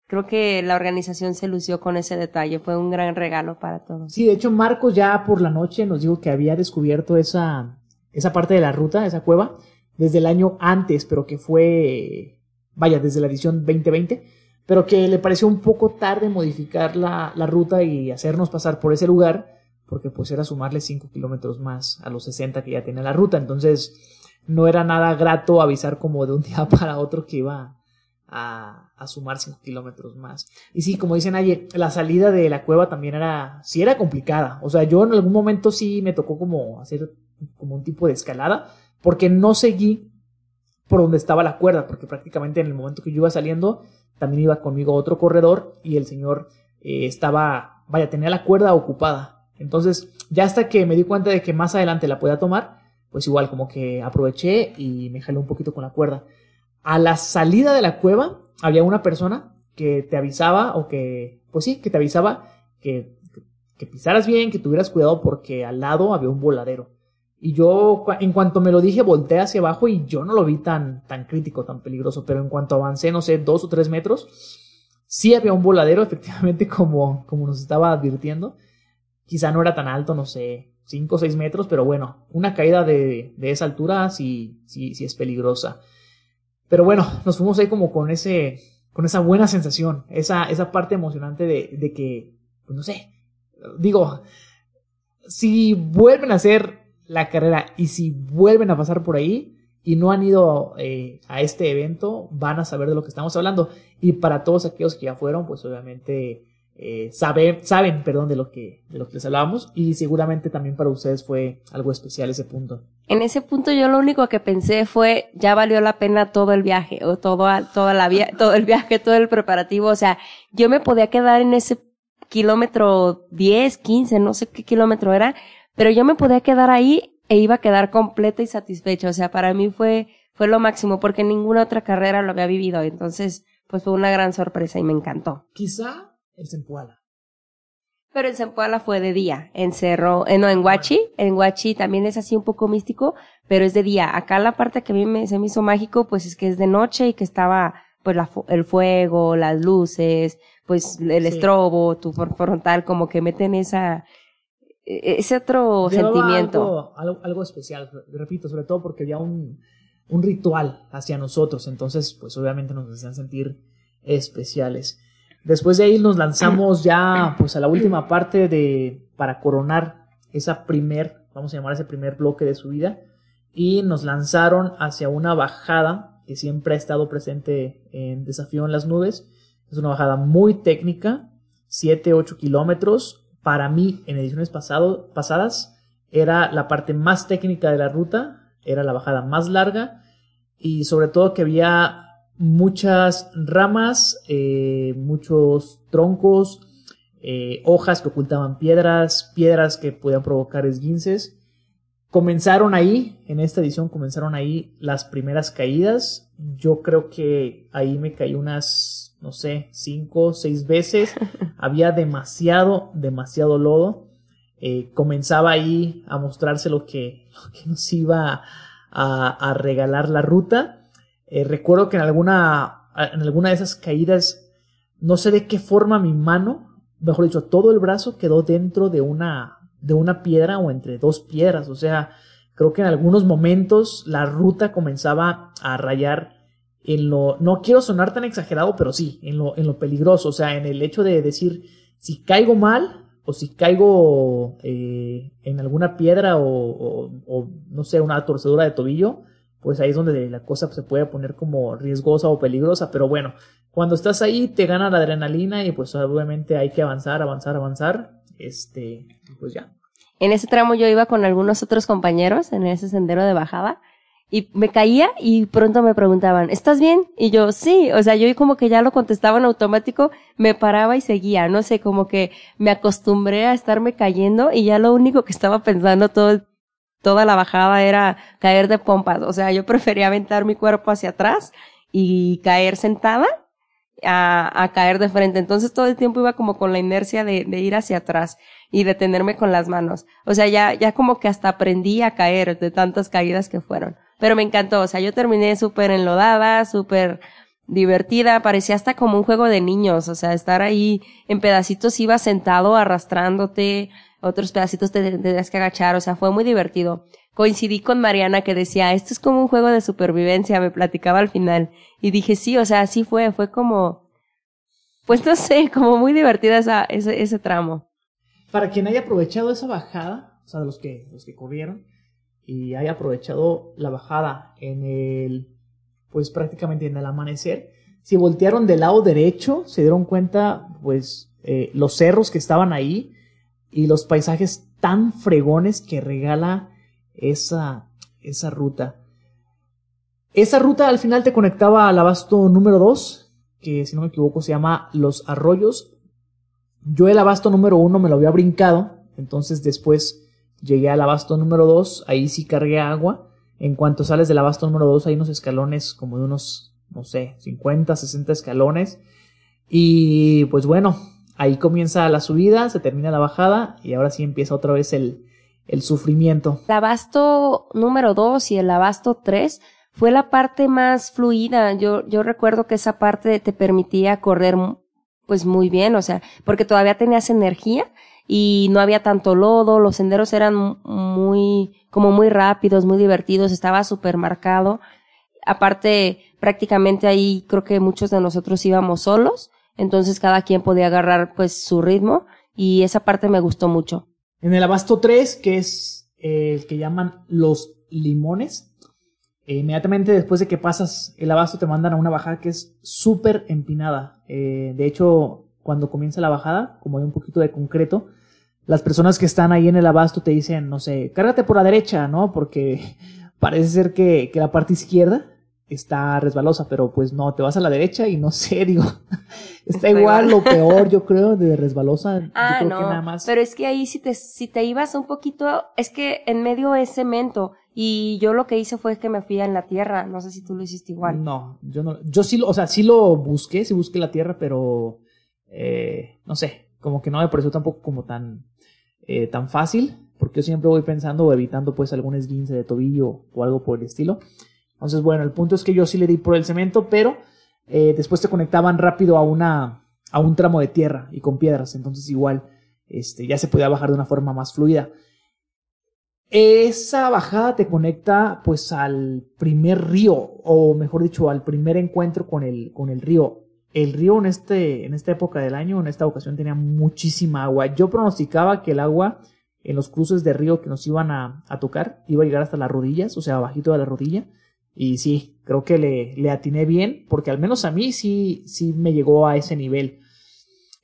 Creo que la organización se lució con ese detalle, fue un gran regalo para todos. Sí, de hecho Marcos ya por la noche nos dijo que había descubierto esa, esa parte de la ruta, esa cueva, desde el año antes, pero que fue, vaya, desde la edición 2020, pero que le pareció un poco tarde modificar la, la ruta y hacernos pasar por ese lugar, porque pues era sumarle 5 kilómetros más a los 60 que ya tenía la ruta, entonces no era nada grato avisar como de un día para otro que iba a, a sumar 5 kilómetros más. Y sí, como dicen ayer, la salida de la cueva también era, sí era complicada. O sea, yo en algún momento sí me tocó como hacer como un tipo de escalada, porque no seguí por donde estaba la cuerda, porque prácticamente en el momento que yo iba saliendo, también iba conmigo otro corredor y el señor eh, estaba, vaya, tenía la cuerda ocupada. Entonces, ya hasta que me di cuenta de que más adelante la podía tomar, pues igual como que aproveché y me jalé un poquito con la cuerda. A la salida de la cueva había una persona que te avisaba o que, pues sí, que te avisaba que, que pisaras bien, que tuvieras cuidado porque al lado había un voladero. Y yo, en cuanto me lo dije, volteé hacia abajo y yo no lo vi tan, tan crítico, tan peligroso. Pero en cuanto avancé, no sé, dos o tres metros, sí había un voladero, efectivamente, como, como nos estaba advirtiendo. Quizá no era tan alto, no sé, cinco o seis metros, pero bueno, una caída de, de esa altura sí, sí, sí es peligrosa. Pero bueno, nos fuimos ahí como con ese, con esa buena sensación, esa, esa parte emocionante de, de que, pues no sé, digo, si vuelven a hacer la carrera y si vuelven a pasar por ahí y no han ido eh, a este evento, van a saber de lo que estamos hablando. Y para todos aquellos que ya fueron, pues obviamente eh, saben, saben, perdón, de lo que, de lo que les hablábamos y seguramente también para ustedes fue algo especial ese punto. En ese punto yo lo único que pensé fue, ya valió la pena todo el viaje, o todo, toda la via todo el viaje, todo el preparativo, o sea, yo me podía quedar en ese kilómetro 10, 15, no sé qué kilómetro era, pero yo me podía quedar ahí e iba a quedar completa y satisfecha, o sea, para mí fue, fue lo máximo, porque ninguna otra carrera lo había vivido, entonces, pues fue una gran sorpresa y me encantó. Quizá el Zempoala. Pero en Zempoala fue de día, en Cerro, eh, no, en Huachi, en Huachi también es así un poco místico, pero es de día. Acá la parte que a mí me, se me hizo mágico, pues es que es de noche y que estaba, pues la, el fuego, las luces, pues el Sí. estrobo, tu frontal, como que meten esa, ese otro Llevaba sentimiento. Algo, algo, algo especial, repito, sobre todo porque había un, un ritual hacia nosotros, entonces pues obviamente nos hacían sentir especiales. Después de ahí nos lanzamos ya pues a la última parte de para coronar esa primer, vamos a llamar ese primer bloque de subida y nos lanzaron hacia una bajada que siempre ha estado presente en Desafío en las Nubes. Es una bajada muy técnica, 7-8 kilómetros. Para mí, en ediciones pasado, pasadas, era la parte más técnica de la ruta, era la bajada más larga y sobre todo que había muchas ramas, eh, muchos troncos, eh, hojas que ocultaban piedras, piedras que podían provocar esguinces. Comenzaron ahí, en esta edición comenzaron ahí las primeras caídas. Yo creo que ahí me caí unas, no sé, cinco o seis veces. Había demasiado, demasiado lodo. Eh, comenzaba ahí a mostrarse lo que, lo que nos iba a, a regalar la ruta. Eh, recuerdo que en alguna, en alguna de esas caídas, no sé de qué forma mi mano, mejor dicho, todo el brazo quedó dentro de una, de una piedra o entre dos piedras. O sea, creo que en algunos momentos la ruta comenzaba a rayar en lo, no quiero sonar tan exagerado, pero sí, en lo, en lo peligroso. O sea, en el hecho de decir, si caigo mal, o si caigo eh, en alguna piedra o, o, no sé, una torcedura de tobillo, pues ahí es donde la cosa se puede poner como riesgosa o peligrosa, pero bueno, cuando estás ahí te gana la adrenalina y pues obviamente hay que avanzar, avanzar, avanzar, este, pues ya. En ese tramo yo iba con algunos otros compañeros en ese sendero de bajada y me caía y pronto me preguntaban, ¿estás bien? Y yo, sí, o sea, yo como que ya lo contestaba en automático, me paraba y seguía, no sé, como que me acostumbré a estarme cayendo y ya lo único que estaba pensando todo, toda la bajada era caer de pompas, o sea, yo prefería aventar mi cuerpo hacia atrás y caer sentada a, a caer de frente. Entonces todo el tiempo iba como con la inercia de, de ir hacia atrás y detenerme con las manos. O sea, ya, ya como que hasta aprendí a caer de tantas caídas que fueron. Pero me encantó, o sea, yo terminé súper enlodada, súper divertida, parecía hasta como un juego de niños, o sea, estar ahí en pedacitos iba sentado arrastrándote, otros pedacitos te tendrías que agachar, o sea, fue muy divertido. Coincidí con Mariana que decía, esto es como un juego de supervivencia, me platicaba al final, y dije, sí, o sea, así fue, fue como, pues no sé, como muy divertida esa, ese, ese tramo. Para quien haya aprovechado esa bajada, o sea, los que, los que corrieron, y haya aprovechado la bajada en el, pues prácticamente en el amanecer, si voltearon del lado derecho, se dieron cuenta, pues, eh, los cerros que estaban ahí y los paisajes tan fregones que regala esa, esa ruta. Esa ruta al final te conectaba al abasto número 2, que si no me equivoco se llama Los Arroyos. Yo el abasto número 1 me lo había brincado, entonces después Llegué al abasto número 2, ahí sí cargué agua. En cuanto sales del abasto número 2 hay unos escalones como de unos, no sé, 50, 60 escalones. Y pues bueno, ahí comienza la subida, se termina la bajada y ahora sí empieza otra vez el, el sufrimiento. El abasto número 2 y el abasto 3 fue la parte más fluida. Yo, yo recuerdo que esa parte te permitía correr pues muy bien, o sea, porque todavía tenías energía y no había tanto lodo, los senderos eran muy, como muy rápidos, muy divertidos, estaba súper marcado. Aparte, prácticamente ahí creo que muchos de nosotros íbamos solos, entonces cada quien podía agarrar pues su ritmo y esa parte me gustó mucho. En el abasto 3, que es el que llaman los limones, e inmediatamente después de que pasas el abasto te mandan a una bajada que es súper empinada. Eh, de hecho, cuando comienza la bajada, como hay un poquito de concreto, las personas que están ahí en el abasto te dicen, no sé, cárgate por la derecha, ¿no? Porque parece ser que, que la parte izquierda está resbalosa, pero pues no, te vas a la derecha y no sé, digo, está, igual, lo peor, yo creo, de resbalosa. Ah, yo no, creo que nada más. pero es que ahí si te, si te ibas un poquito, es que en medio es cemento y yo lo que hice fue que me fui en la tierra, no sé si tú lo hiciste igual. No, yo no, yo sí, lo, o sea, sí lo busqué, sí busqué la tierra, pero, eh, no sé, como que no me pareció tampoco como tan, eh, tan fácil, porque yo siempre voy pensando o evitando pues algún esguince de tobillo o algo por el estilo. Entonces, bueno, el punto es que yo sí le di por el cemento, pero eh, después te conectaban rápido a una a un tramo de tierra y con piedras, entonces igual este, ya se podía bajar de una forma más fluida. Esa bajada te conecta pues al primer río, o mejor dicho, al primer encuentro con el, con el río. El río en, este, en esta época del año, en esta ocasión, tenía muchísima agua. Yo pronosticaba que el agua en los cruces de río que nos iban a, tocar iba a llegar hasta las rodillas, o sea, bajito de la rodilla. Y sí, creo que le, le atiné bien, porque al menos a mí sí, sí me llegó a ese nivel.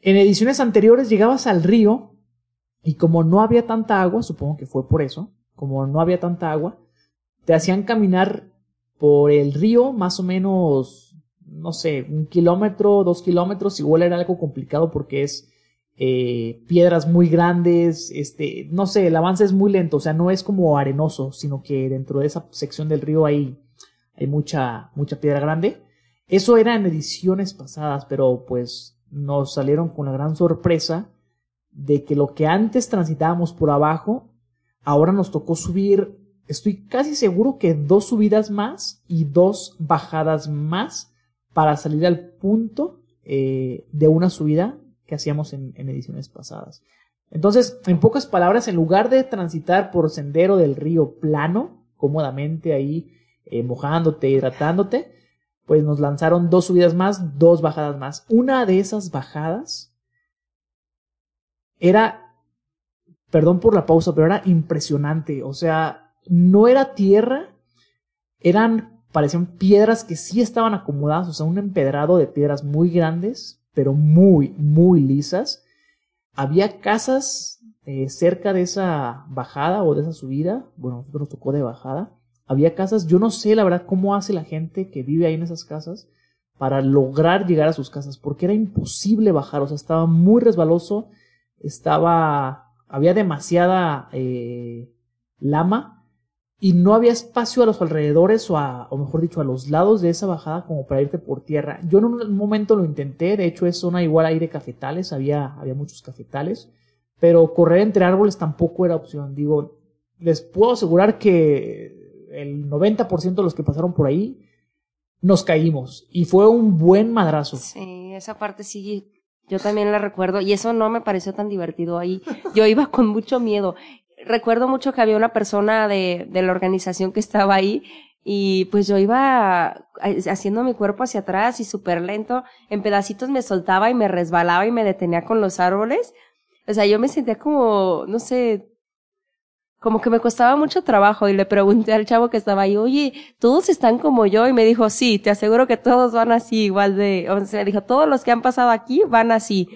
En ediciones anteriores llegabas al río y como no había tanta agua, supongo que fue por eso, como no había tanta agua, te hacían caminar por el río más o menos, no sé, un kilómetro, dos kilómetros, igual era algo complicado porque es eh, piedras muy grandes, este, no sé, el avance es muy lento, o sea, no es como arenoso, sino que dentro de esa sección del río hay, hay mucha, mucha piedra grande. Eso era en ediciones pasadas, pero pues nos salieron con la gran sorpresa de que lo que antes transitábamos por abajo, ahora nos tocó subir, estoy casi seguro que dos subidas más y dos bajadas más para salir al punto eh, de una subida que hacíamos en, ediciones pasadas. Entonces, en pocas palabras, en lugar de transitar por sendero del río plano, cómodamente ahí, eh, mojándote, hidratándote, pues nos lanzaron dos subidas más, dos bajadas más. Una de esas bajadas era perdón por la pausa, pero era impresionante. O sea, no era tierra, eran, parecían piedras que sí estaban acomodadas, o sea, un empedrado de piedras muy grandes, pero muy, muy lisas. Había casas eh, cerca de esa bajada o de esa subida, bueno, nosotros nos tocó de bajada. Había casas, yo no sé la verdad cómo hace la gente que vive ahí en esas casas para lograr llegar a sus casas, porque era imposible bajar, o sea, estaba muy resbaloso, estaba, había demasiada eh, lama y no había espacio a los alrededores o, a, o mejor dicho a los lados de esa bajada como para irte por tierra. Yo en un momento lo intenté, de hecho es zona igual de cafetales, había, había muchos cafetales, pero correr entre árboles tampoco era opción. Digo, les puedo asegurar que el 90% de los que pasaron por ahí nos caímos y fue un buen madrazo. Sí, esa parte sí, yo también la recuerdo y eso no me pareció tan divertido ahí. Yo iba con mucho miedo. Recuerdo mucho que había una persona de, de la organización que estaba ahí y pues yo iba haciendo mi cuerpo hacia atrás y súper lento, en pedacitos me soltaba y me resbalaba y me detenía con los árboles. O sea, yo me sentía como, no sé, como que me costaba mucho trabajo y le pregunté al chavo que estaba ahí, oye, ¿todos están como yo? Y me dijo, sí, te aseguro que todos van así, igual de, o sea, me dijo, todos los que han pasado aquí van así.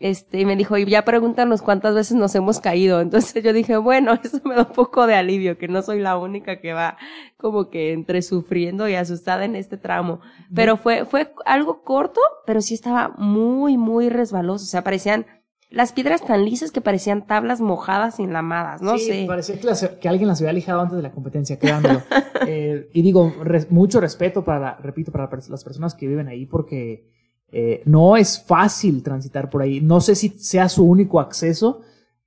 Este, y me dijo, y ya pregúntanos cuántas veces nos hemos caído. Entonces yo dije, bueno, eso me da un poco de alivio, que no soy la única que va como que entre sufriendo y asustada en este tramo. Pero fue, fue algo corto, pero sí estaba muy, muy resbaloso. O sea, parecían las piedras tan lisas que parecían tablas mojadas y enlamadas, no sí, sé. parecía que, que, alguien las había lijado antes de la competencia, creándolo. eh, y digo, mucho respeto para, repito, para las personas que viven ahí porque eh, no es fácil transitar por ahí. No sé si sea su único acceso,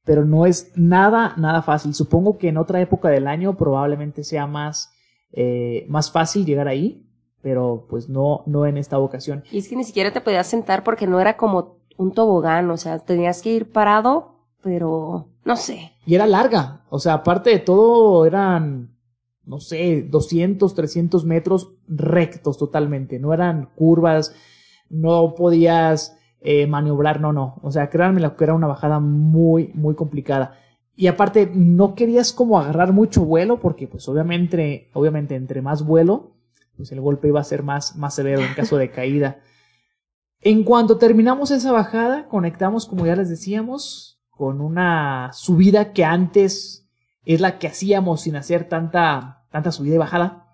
pero no es nada, nada fácil. Supongo que en otra época del año probablemente sea más, eh, más fácil llegar ahí, pero pues no, no en esta ocasión. Y es que ni siquiera te podías sentar porque no era como un tobogán, o sea, tenías que ir parado, pero no sé. Y era larga, o sea, aparte de todo eran, no sé, 200, 300 metros rectos totalmente, no eran curvas, no podías eh, maniobrar, no, no, o sea, créanme que era una bajada muy, muy complicada. Y aparte, no querías como agarrar mucho vuelo, porque pues obviamente, obviamente entre más vuelo, pues el golpe iba a ser más, más severo en caso de caída. En cuanto terminamos esa bajada, conectamos, como ya les decíamos, con una subida que antes es la que hacíamos sin hacer tanta, tanta subida y bajada.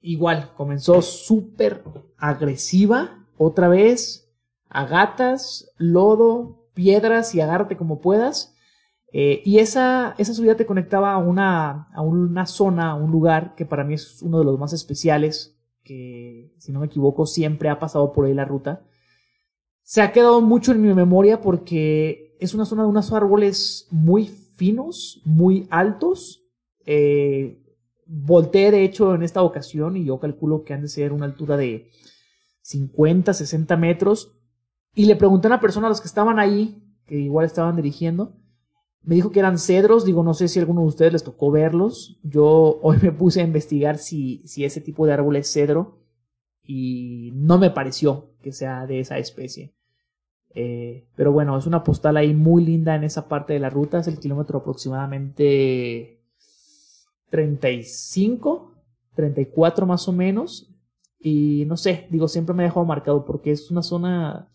Igual, comenzó súper agresiva, otra vez, a gatas, lodo, piedras y agárrate como puedas. Eh, y esa, esa subida te conectaba a una, a una zona, a un lugar que para mí es uno de los más especiales, que si no me equivoco siempre ha pasado por ahí la ruta se ha quedado mucho en mi memoria porque es una zona de unos árboles muy finos, muy altos. Eh, volteé de hecho en esta ocasión y yo calculo que han de ser una altura de 50, 60 metros. Y le pregunté a una persona a los que estaban ahí, que igual estaban dirigiendo, me dijo que eran cedros, digo, no sé si a alguno de ustedes les tocó verlos. Yo hoy me puse a investigar si, si ese tipo de árbol es cedro y no me pareció que sea de esa especie. Eh, pero bueno, es una postal ahí muy linda en esa parte de la ruta. Es el kilómetro aproximadamente 35, 34 más o menos. Y no sé, digo, siempre me ha dejado marcado porque es una zona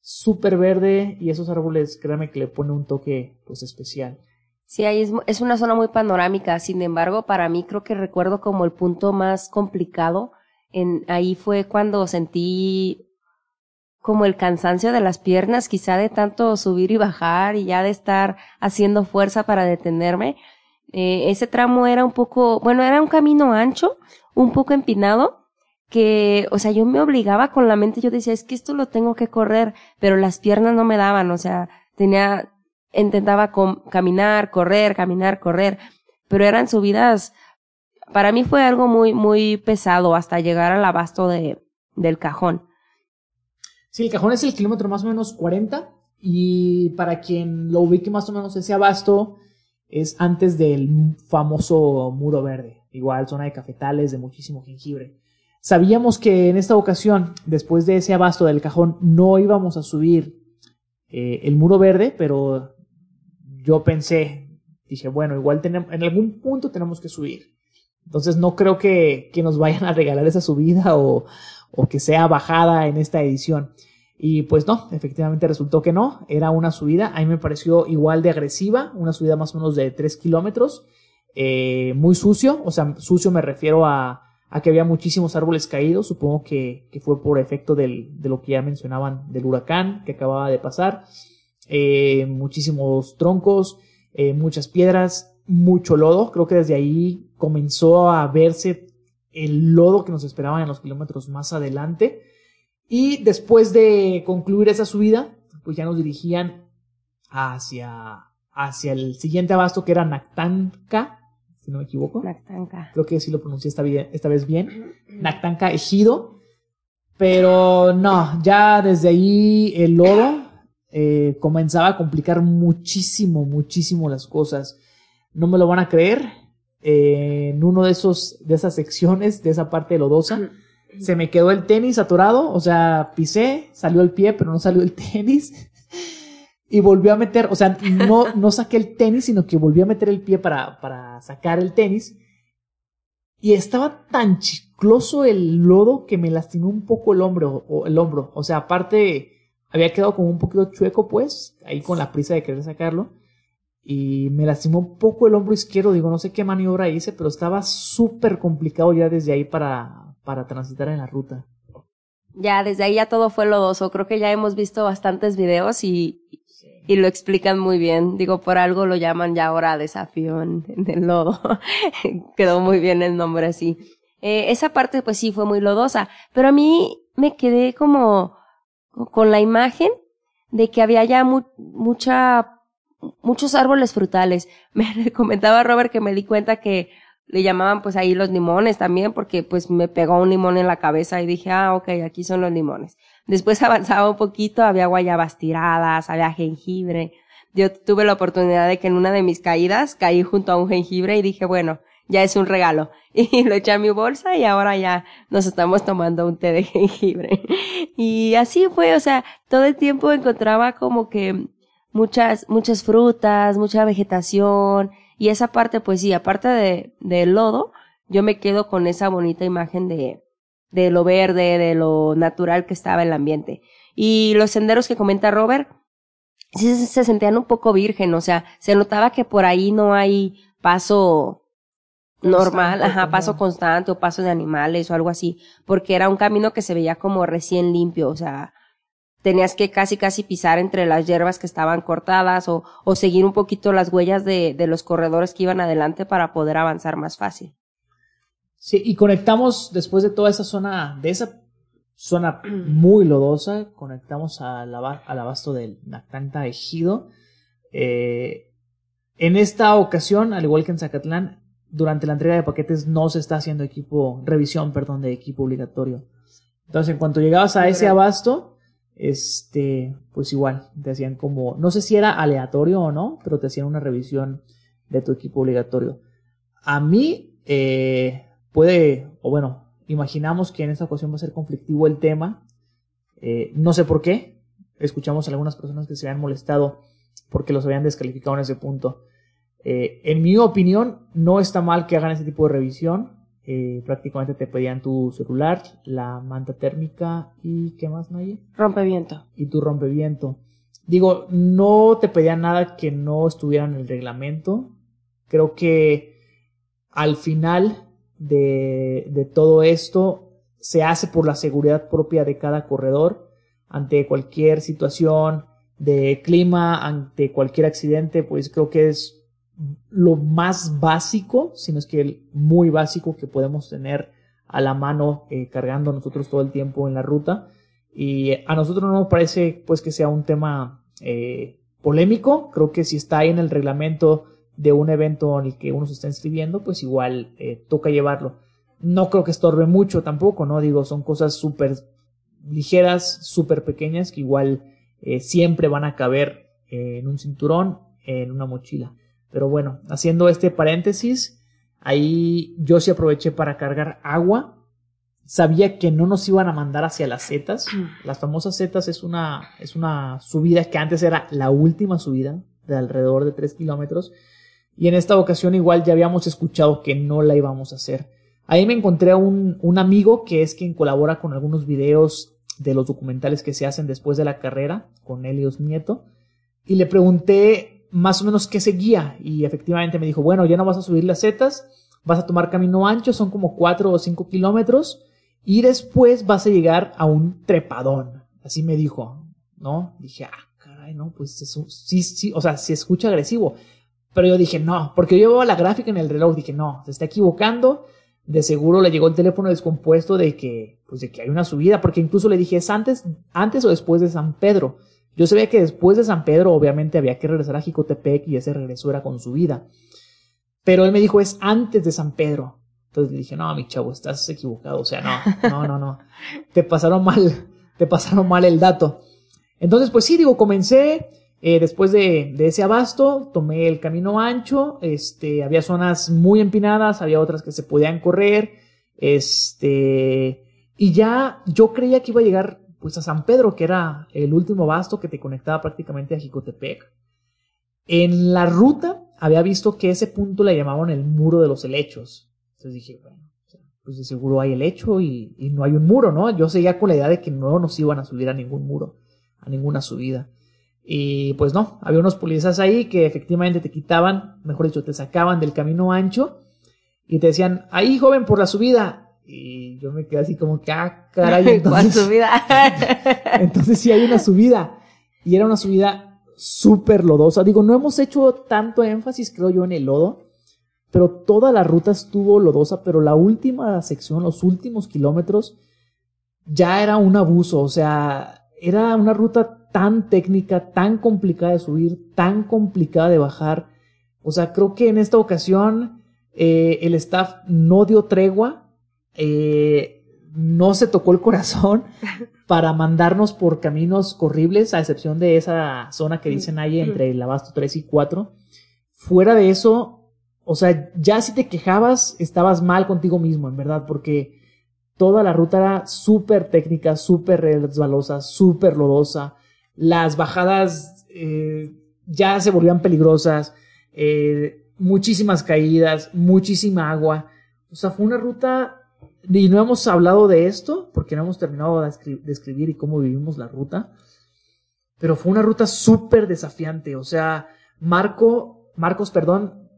súper verde y esos árboles, créanme que le pone un toque pues especial. Sí, ahí es, es una zona muy panorámica. Sin embargo, para mí creo que recuerdo como el punto más complicado. En, ahí fue cuando sentí como el cansancio de las piernas, quizá de tanto subir y bajar y ya de estar haciendo fuerza para detenerme. Eh, ese tramo era un poco, bueno, era un camino ancho, un poco empinado, que, o sea, yo me obligaba con la mente, yo decía, es que esto lo tengo que correr, pero las piernas no me daban, o sea, tenía, intentaba caminar, correr, caminar, correr, pero eran subidas, para mí fue algo muy, muy pesado hasta llegar al abasto de, del cajón. Sí, el cajón es el kilómetro más o menos 40 y para quien lo ubique más o menos ese abasto es antes del famoso muro verde, igual zona de cafetales de muchísimo jengibre. Sabíamos que en esta ocasión, después de ese abasto del cajón, no íbamos a subir eh, el muro verde, pero yo pensé, dije, bueno, igual tenemos, en algún punto tenemos que subir. Entonces no creo que, que nos vayan a regalar esa subida o, que sea bajada en esta edición. Y pues no, efectivamente resultó que no, era una subida, a mí me pareció igual de agresiva, una subida más o menos de 3 kilómetros, eh, muy sucio, o sea, sucio me refiero a, a que había muchísimos árboles caídos, supongo que, que fue por efecto del, de lo que ya mencionaban del huracán que acababa de pasar, eh, muchísimos troncos, eh, muchas piedras, mucho lodo, creo que desde ahí comenzó a verse el lodo que nos esperaba en los kilómetros más adelante. Y después de concluir esa subida, pues ya nos dirigían hacia, hacia el siguiente abasto que era Nactanca, si no me equivoco. Nactanca. Creo que sí lo pronuncié esta, esta vez bien. Nactanca Ejido. Pero no, ya desde ahí el lodo eh, comenzaba a complicar muchísimo, muchísimo las cosas. No me lo van a creer. Eh, en uno de esos, de esas secciones, de esa parte lodosa, se me quedó el tenis atorado, o sea, pisé, salió el pie, pero no salió el tenis. Y volvió a meter, o sea, no, no saqué el tenis, sino que volví a meter el pie para, para sacar el tenis. Y estaba tan chicloso el lodo que me lastimó un poco el hombro, o el hombro. O sea, aparte, había quedado como un poquito chueco, pues, ahí con la prisa de querer sacarlo. Y me lastimó un poco el hombro izquierdo, digo, no sé qué maniobra hice, pero estaba súper complicado ya desde ahí para, para transitar en la ruta. Ya, desde ahí ya todo fue lodoso. Creo que ya hemos visto bastantes videos y, y lo explican muy bien. Digo, por algo lo llaman ya ahora desafío en, el lodo. Quedó muy bien el nombre así. Eh, esa parte pues sí fue muy lodosa, pero a mí me quedé como con la imagen de que había ya mu mucha muchos árboles frutales. Me comentaba Robert que me di cuenta que le llamaban pues ahí los limones también porque pues me pegó un limón en la cabeza y dije, ah, ok, aquí son los limones. Después avanzaba un poquito, había guayabas tiradas, había jengibre. Yo tuve la oportunidad de que en una de mis caídas caí junto a un jengibre y dije, bueno, ya es un regalo. Y lo eché a mi bolsa y ahora ya nos estamos tomando un té de jengibre. Y así fue, o sea, todo el tiempo encontraba como que muchas, muchas frutas, mucha vegetación, y esa parte, pues sí, aparte de, del lodo, yo me quedo con esa bonita imagen de, de lo verde, de lo natural que estaba el ambiente. Y los senderos que comenta Robert, sí se sentían un poco virgen, o sea, se notaba que por ahí no hay paso normal, ajá, paso constante o paso de animales o algo así, porque era un camino que se veía como recién limpio, o sea, tenías que casi casi pisar entre las hierbas que estaban cortadas o, o seguir un poquito las huellas de, de los corredores que iban adelante para poder avanzar más fácil. Sí, y conectamos después de toda esa zona, de esa zona muy lodosa, conectamos al, al abasto del Nactanta Ejido. Eh, en esta ocasión, al igual que en Zacatlán, durante la entrega de paquetes no se está haciendo equipo, revisión, perdón, de equipo obligatorio. Entonces, en cuanto llegabas a ese abasto, este, pues igual, te hacían como, no sé si era aleatorio o no, pero te hacían una revisión de tu equipo obligatorio. A mí, eh, puede, o bueno, imaginamos que en esta ocasión va a ser conflictivo el tema, eh, no sé por qué, escuchamos a algunas personas que se habían molestado porque los habían descalificado en ese punto. Eh, en mi opinión, no está mal que hagan ese tipo de revisión, eh, prácticamente te pedían tu celular, la manta térmica y ¿qué más, Naye? Rompeviento. Y tu rompeviento. Digo, no te pedían nada que no estuviera en el reglamento. Creo que al final de, de todo esto se hace por la seguridad propia de cada corredor ante cualquier situación de clima, ante cualquier accidente, pues creo que es lo más básico, sino es que el muy básico que podemos tener a la mano eh, cargando nosotros todo el tiempo en la ruta. Y a nosotros no nos parece pues que sea un tema eh, polémico. Creo que si está ahí en el reglamento de un evento en el que uno se está inscribiendo, pues igual eh, toca llevarlo. No creo que estorbe mucho tampoco, ¿no? Digo, son cosas súper ligeras, súper pequeñas que igual siempre van a caber en un cinturón, en una mochila. Pero bueno, haciendo este paréntesis, ahí yo sí aproveché para cargar agua. Sabía que no nos iban a mandar hacia las setas. Las famosas setas es una, es una subida que antes era la última subida. de alrededor de 3 kilómetros. Y en esta ocasión igual ya habíamos escuchado que no la íbamos a hacer. Ahí me encontré a un, un amigo que es quien colabora con algunos videos de los documentales que se hacen después de la carrera, con Helios Nieto, y le pregunté más o menos qué seguía, y efectivamente me dijo, bueno, ya no vas a subir las setas, vas a tomar camino ancho, son como 4 o 5 kilómetros, y después vas a llegar a un trepadón, así me dijo, ¿no? Dije, ah, caray, no, pues eso, sí, sí, o sea, se escucha agresivo, pero yo dije, no, porque yo veo la gráfica en el reloj, dije, no, se está equivocando, de seguro le llegó el teléfono descompuesto de que, pues de que hay una subida, porque incluso le dije, ¿es antes, antes o después de San Pedro? Yo sabía que después de San Pedro, obviamente, había que regresar a Jicotepec y ese regreso era con subida. Pero él me dijo, es antes de San Pedro. Entonces le dije, no, mi chavo, estás equivocado. O sea, no, no, no, no. Te pasaron mal, te pasaron mal el dato. Entonces, pues sí, digo, comencé, eh, después de, ese abasto, tomé el camino ancho, este, había zonas muy empinadas, había otras que se podían correr, este, y ya yo creía que iba a llegar pues a San Pedro, que era el último abasto que te conectaba prácticamente a Jicotepec. En la ruta había visto que ese punto le llamaban el muro de los helechos. Entonces dije, bueno, pues de seguro hay helecho y, y no hay un muro, ¿no? Yo seguía con la idea de que no nos iban a subir a ningún muro, a ninguna subida. Y pues no, había unos policías ahí que efectivamente te quitaban, mejor dicho, te sacaban del camino ancho y te decían, ahí joven por la subida. Y yo me quedé así como que, ah, caray, entonces, subida? entonces sí hay una subida. Y era una subida súper lodosa. Digo, no hemos hecho tanto énfasis, creo yo, en el lodo, pero toda la ruta estuvo lodosa, pero la última sección, los últimos kilómetros, ya era un abuso. O sea, era una ruta tan técnica, tan complicada de subir, tan complicada de bajar. O sea, creo que en esta ocasión eh, el staff no dio tregua, eh, no se tocó el corazón para mandarnos por caminos horribles, a excepción de esa zona que dicen ahí entre el abasto 3 y 4. Fuera de eso, o sea, ya si te quejabas, estabas mal contigo mismo, en verdad, porque toda la ruta era súper técnica, súper resbalosa, súper lodosa las bajadas eh, ya se volvían peligrosas, eh, muchísimas caídas, muchísima agua. O sea, fue una ruta, y no hemos hablado de esto, porque no hemos terminado de, escribir y cómo vivimos la ruta, pero fue una ruta súper desafiante. O sea, Marco, Marcos, perdón,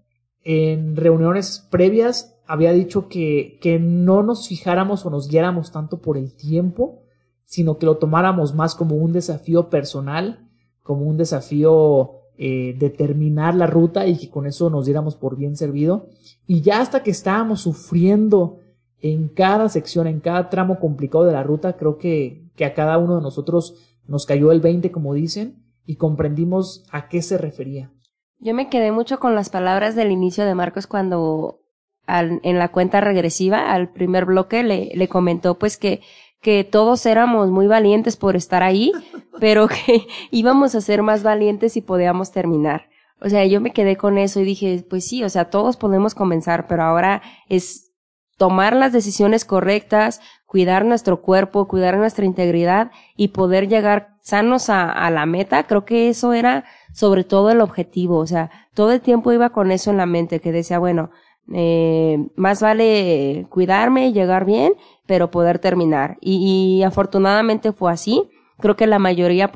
en reuniones previas había dicho que, que no nos fijáramos o nos guiáramos tanto por el tiempo, sino que lo tomáramos más como un desafío personal, como un desafío eh, de terminar la ruta y que con eso nos diéramos por bien servido. Y ya hasta que estábamos sufriendo en cada sección, en cada tramo complicado de la ruta, creo que, que a cada uno de nosotros nos cayó el 20, como dicen, y comprendimos a qué se refería. Yo me quedé mucho con las palabras del inicio de Marcos cuando en la cuenta regresiva, al primer bloque, le, le comentó pues que que todos éramos muy valientes por estar ahí, pero que íbamos a ser más valientes si podíamos terminar. O sea, yo me quedé con eso y dije, pues sí, o sea, todos podemos comenzar, pero ahora es tomar las decisiones correctas, cuidar nuestro cuerpo, cuidar nuestra integridad y poder llegar sanos a, a, la meta. Creo que eso era sobre todo el objetivo. O sea, todo el tiempo iba con eso en la mente, que decía, bueno, eh, más vale cuidarme y llegar bien, pero poder terminar. Y, afortunadamente fue así. Creo que la mayoría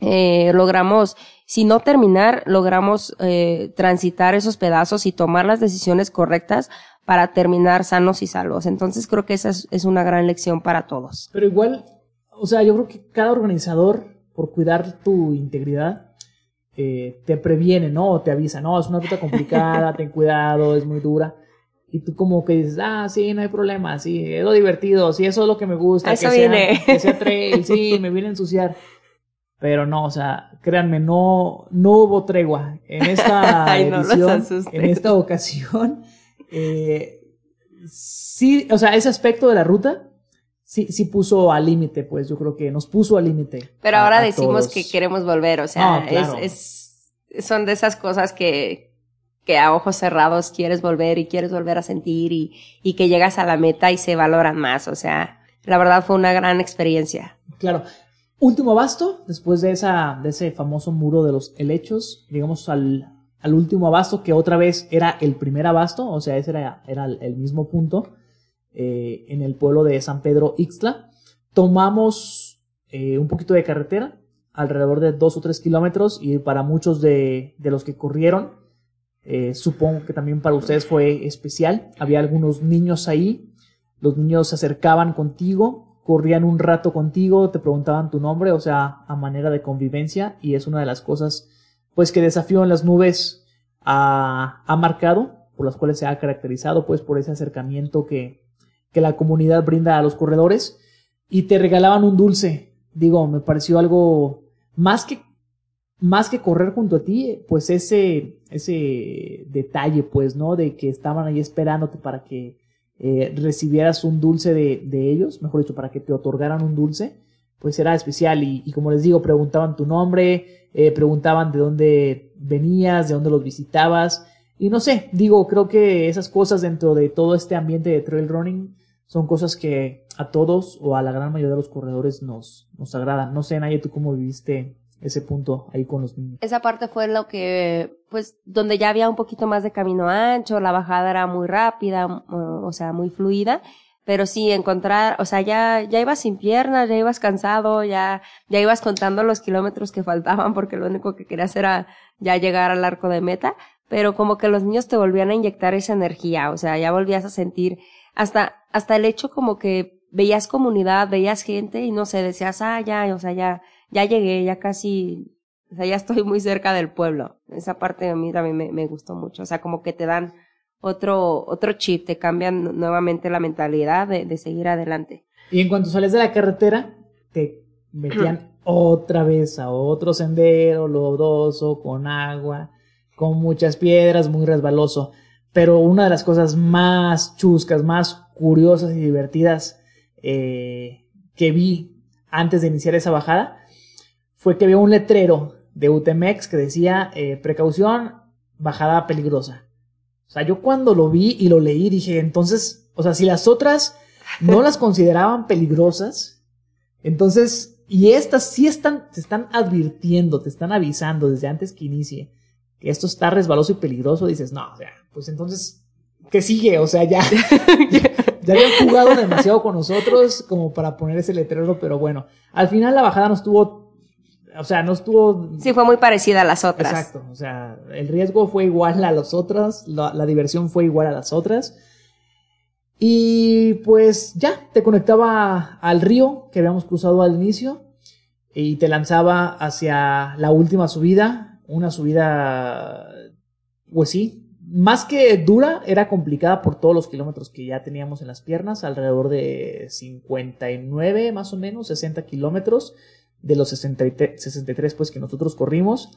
eh, logramos, si no terminar, logramos eh, transitar esos pedazos y tomar las decisiones correctas para terminar sanos y salvos. Entonces creo que esa es, una gran lección para todos. Pero igual, o sea, yo creo que cada organizador, por cuidar tu integridad, eh, te previene, ¿no? O te avisa, no, es una ruta complicada, ten cuidado, es muy dura. Y tú como que dices, ah, sí, no hay problema, sí, es lo divertido, sí, eso es lo que me gusta. Eso que viene. Sea, que sea trail, sí, me viene a ensuciar. Pero no, o sea, créanme, no, no hubo tregua en esta edición, en esta ocasión. Eh, sí, o sea, ese aspecto de la ruta sí, sí puso al límite, pues yo creo que nos puso al límite. Pero ahora decimos que queremos volver, o sea, es, es, son de esas cosas que, que a ojos cerrados quieres volver y quieres volver a sentir y, y que llegas a la meta y se valoran más, o sea, la verdad fue una gran experiencia. Claro. Último abasto, después de, esa, de ese famoso muro de los helechos, llegamos al, al último abasto, que otra vez era el primer abasto, o sea, ese era, era el mismo punto, eh, en el pueblo de San Pedro Ixtla. Tomamos eh, un poquito de carretera, alrededor de dos o tres kilómetros, y para muchos de, de los que corrieron, eh, supongo que también para ustedes fue especial. Había algunos niños ahí, los niños se acercaban contigo, corrían un rato contigo, te preguntaban tu nombre, o sea, a manera de convivencia, y es una de las cosas, pues, que Desafío en las Nubes ha, ha marcado, por las cuales se ha caracterizado, pues, por ese acercamiento que, que la comunidad brinda a los corredores, y te regalaban un dulce. Digo, me pareció algo más que más que correr junto a ti, pues ese, ese detalle, pues, ¿no? De que estaban ahí esperándote para que eh, recibieras un dulce de, de, ellos, mejor dicho, para que te otorgaran un dulce, pues era especial. Y, como les digo, preguntaban tu nombre, eh, preguntaban de dónde venías, de dónde los visitabas. Y no sé, digo, creo que esas cosas dentro de todo este ambiente de trail running son cosas que a todos o a la gran mayoría de los corredores nos, nos agradan. No sé, Naye, tú cómo viviste ese punto ahí con los niños. Esa parte fue lo que, pues, donde ya había un poquito más de camino ancho, la bajada era muy rápida, o sea, muy fluida, pero sí encontrar, o sea, ya, ya ibas sin piernas, ya ibas cansado, ya, ya ibas contando los kilómetros que faltaban porque lo único que querías era ya llegar al arco de meta, pero como que los niños te volvían a inyectar esa energía, o sea, ya volvías a sentir hasta, hasta el hecho como que veías comunidad, veías gente y no sé, decías, ah, ya, o sea, ya, ya llegué, ya casi, o sea, ya estoy muy cerca del pueblo. Esa parte a mí también me, me gustó mucho. O sea, como que te dan otro, otro chip, te cambian nuevamente la mentalidad de, de seguir adelante. Y en cuanto sales de la carretera, te metían otra vez a otro sendero lodoso, con agua, con muchas piedras, muy resbaloso. Pero una de las cosas más chuscas, más curiosas y divertidas eh, que vi antes de iniciar esa bajada fue que veo un letrero de UTMX que decía eh, precaución, bajada peligrosa. O sea, yo cuando lo vi y lo leí dije, entonces, o sea, si las otras no las consideraban peligrosas, entonces, y estas sí están, te están advirtiendo, te están avisando desde antes que inicie que esto está resbaloso y peligroso, dices, no, o sea, pues entonces, ¿qué sigue? O sea, ya, ya habían jugado demasiado con nosotros como para poner ese letrero, pero bueno, al final la bajada no estuvo o sea, no estuvo... Sí, fue muy parecida a las otras. Exacto, o sea, el riesgo fue igual a las otras, la, la, diversión fue igual a las otras. Y pues ya, te conectaba al río que habíamos cruzado al inicio y te lanzaba hacia la última subida, una subida, pues sí, más que dura, era complicada por todos los kilómetros que ya teníamos en las piernas, alrededor de 59 más o menos, 60 kilómetros de los 63, pues que nosotros corrimos.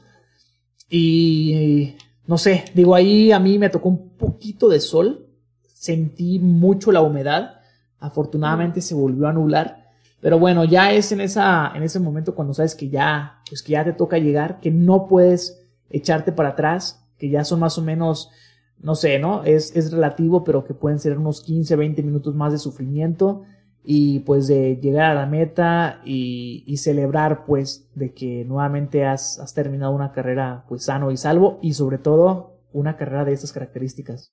Y no sé, digo, ahí a mí me tocó un poquito de sol, sentí mucho la humedad, afortunadamente se volvió a anular, pero bueno, ya es en esa en ese momento cuando sabes que ya pues que ya te toca llegar, que no puedes echarte para atrás, que ya son más o menos no sé, ¿no? Es, es relativo, pero que pueden ser unos 15, 20 minutos más de sufrimiento y pues de llegar a la meta y, y celebrar pues de que nuevamente has, has, terminado una carrera pues sano y salvo y sobre todo una carrera de estas características.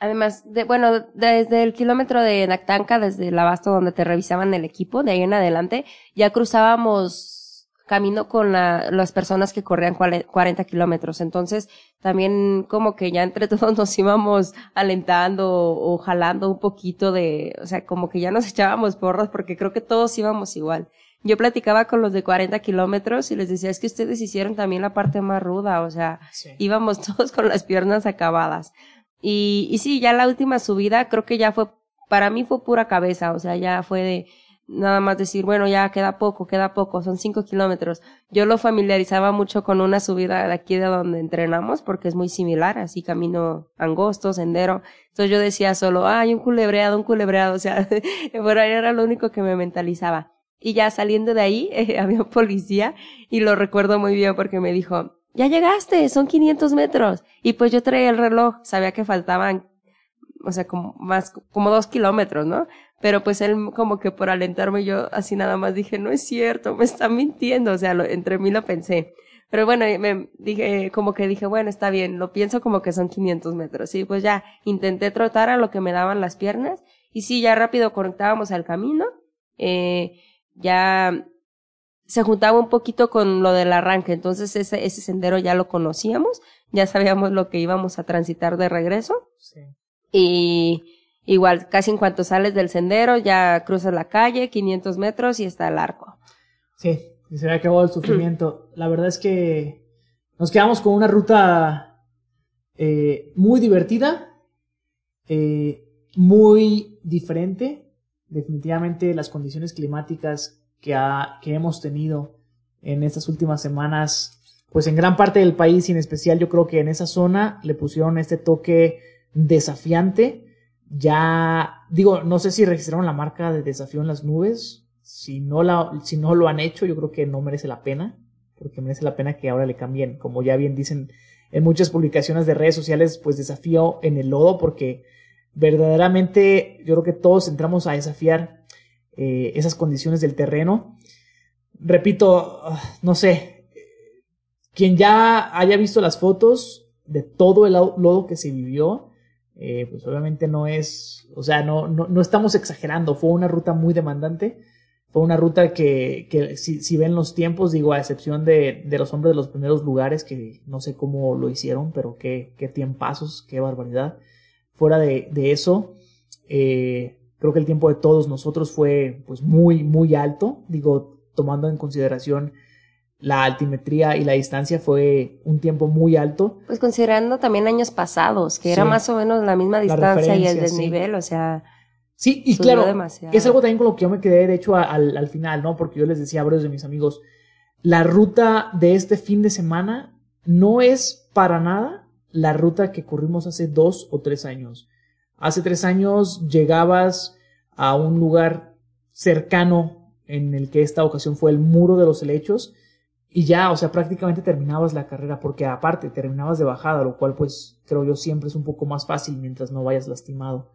Además, de, bueno, desde el kilómetro de Nactanca, desde el abasto donde te revisaban el equipo, de ahí en adelante, ya cruzábamos camino con la, las personas que corrían 40 kilómetros. Entonces, también como que ya entre todos nos íbamos alentando o, jalando un poquito de, o sea, como que ya nos echábamos porras porque creo que todos íbamos igual. Yo platicaba con los de 40 kilómetros y les decía, es que ustedes hicieron también la parte más ruda, o sea, sí. íbamos todos con las piernas acabadas. Y, y sí, ya la última subida creo que ya fue, para mí fue pura cabeza, o sea, ya fue de, nada más decir, bueno, ya queda poco, queda poco, son cinco kilómetros. Yo lo familiarizaba mucho con una subida de aquí de donde entrenamos, porque es muy similar, así camino angosto, sendero. Entonces yo decía solo, ay, un culebreado, un culebreado, o sea, por ahí era lo único que me mentalizaba. Y ya saliendo de ahí, eh, había un policía, y lo recuerdo muy bien porque me dijo, ya llegaste, son 500 metros. Y pues yo traía el reloj, sabía que faltaban o sea, como más, como dos kilómetros, ¿no? Pero pues él como que por alentarme yo así nada más dije, no es cierto, me está mintiendo, o sea, entre mí lo pensé. Pero bueno, me dije, como que dije, bueno, está bien, lo pienso como que son 500 metros. Sí, pues ya intenté trotar a lo que me daban las piernas y sí, ya rápido conectábamos al camino. Eh, ya se juntaba un poquito con lo del arranque, entonces ese, ese sendero ya lo conocíamos, ya sabíamos lo que íbamos a transitar de regreso. Sí. Y igual, casi en cuanto sales del sendero, ya cruzas la calle, 500 metros y está el arco. Sí, y se había acabado el sufrimiento. La verdad es que nos quedamos con una ruta eh, muy divertida, eh, muy diferente. Definitivamente las condiciones climáticas que, ha, que hemos tenido en estas últimas semanas, pues en gran parte del país y en especial yo creo que en esa zona le pusieron este toque desafiante. Ya digo, no sé si registraron la marca de desafío en las nubes. Si no, la, si no lo han hecho, yo creo que no merece la pena, porque merece la pena que ahora le cambien, como ya bien dicen en muchas publicaciones de redes sociales, pues desafío en el lodo, porque verdaderamente yo creo que todos entramos a desafiar eh, esas condiciones del terreno. Repito, ah, no sé, quien ya haya visto las fotos de todo el lodo que se vivió, eh, pues obviamente no es, o sea, no, no, no, estamos exagerando, fue una ruta muy demandante, fue una ruta que, que si, si, ven los tiempos, digo, a excepción de, de, los hombres de los primeros lugares, que no sé cómo lo hicieron, pero qué, qué tiempazos, qué barbaridad. Fuera de, eso, eh, Creo que el tiempo de todos nosotros fue pues muy, muy alto. Digo, tomando en consideración la altimetría y la distancia fue un tiempo muy alto. Pues considerando también años pasados, que era más o menos la misma distancia y el desnivel, o sea. Sí, y claro, es algo también con lo que yo me quedé, de hecho, al, al final, ¿no? Porque yo les decía a varios de mis amigos, la ruta de este fin de semana no es para nada la ruta que corrimos hace dos o tres años. Hace tres años llegabas a un lugar cercano en el que esta ocasión fue el muro de los helechos y ya, o sea, prácticamente terminabas la carrera porque aparte terminabas de bajada, lo cual pues creo yo siempre es un poco más fácil mientras no vayas lastimado.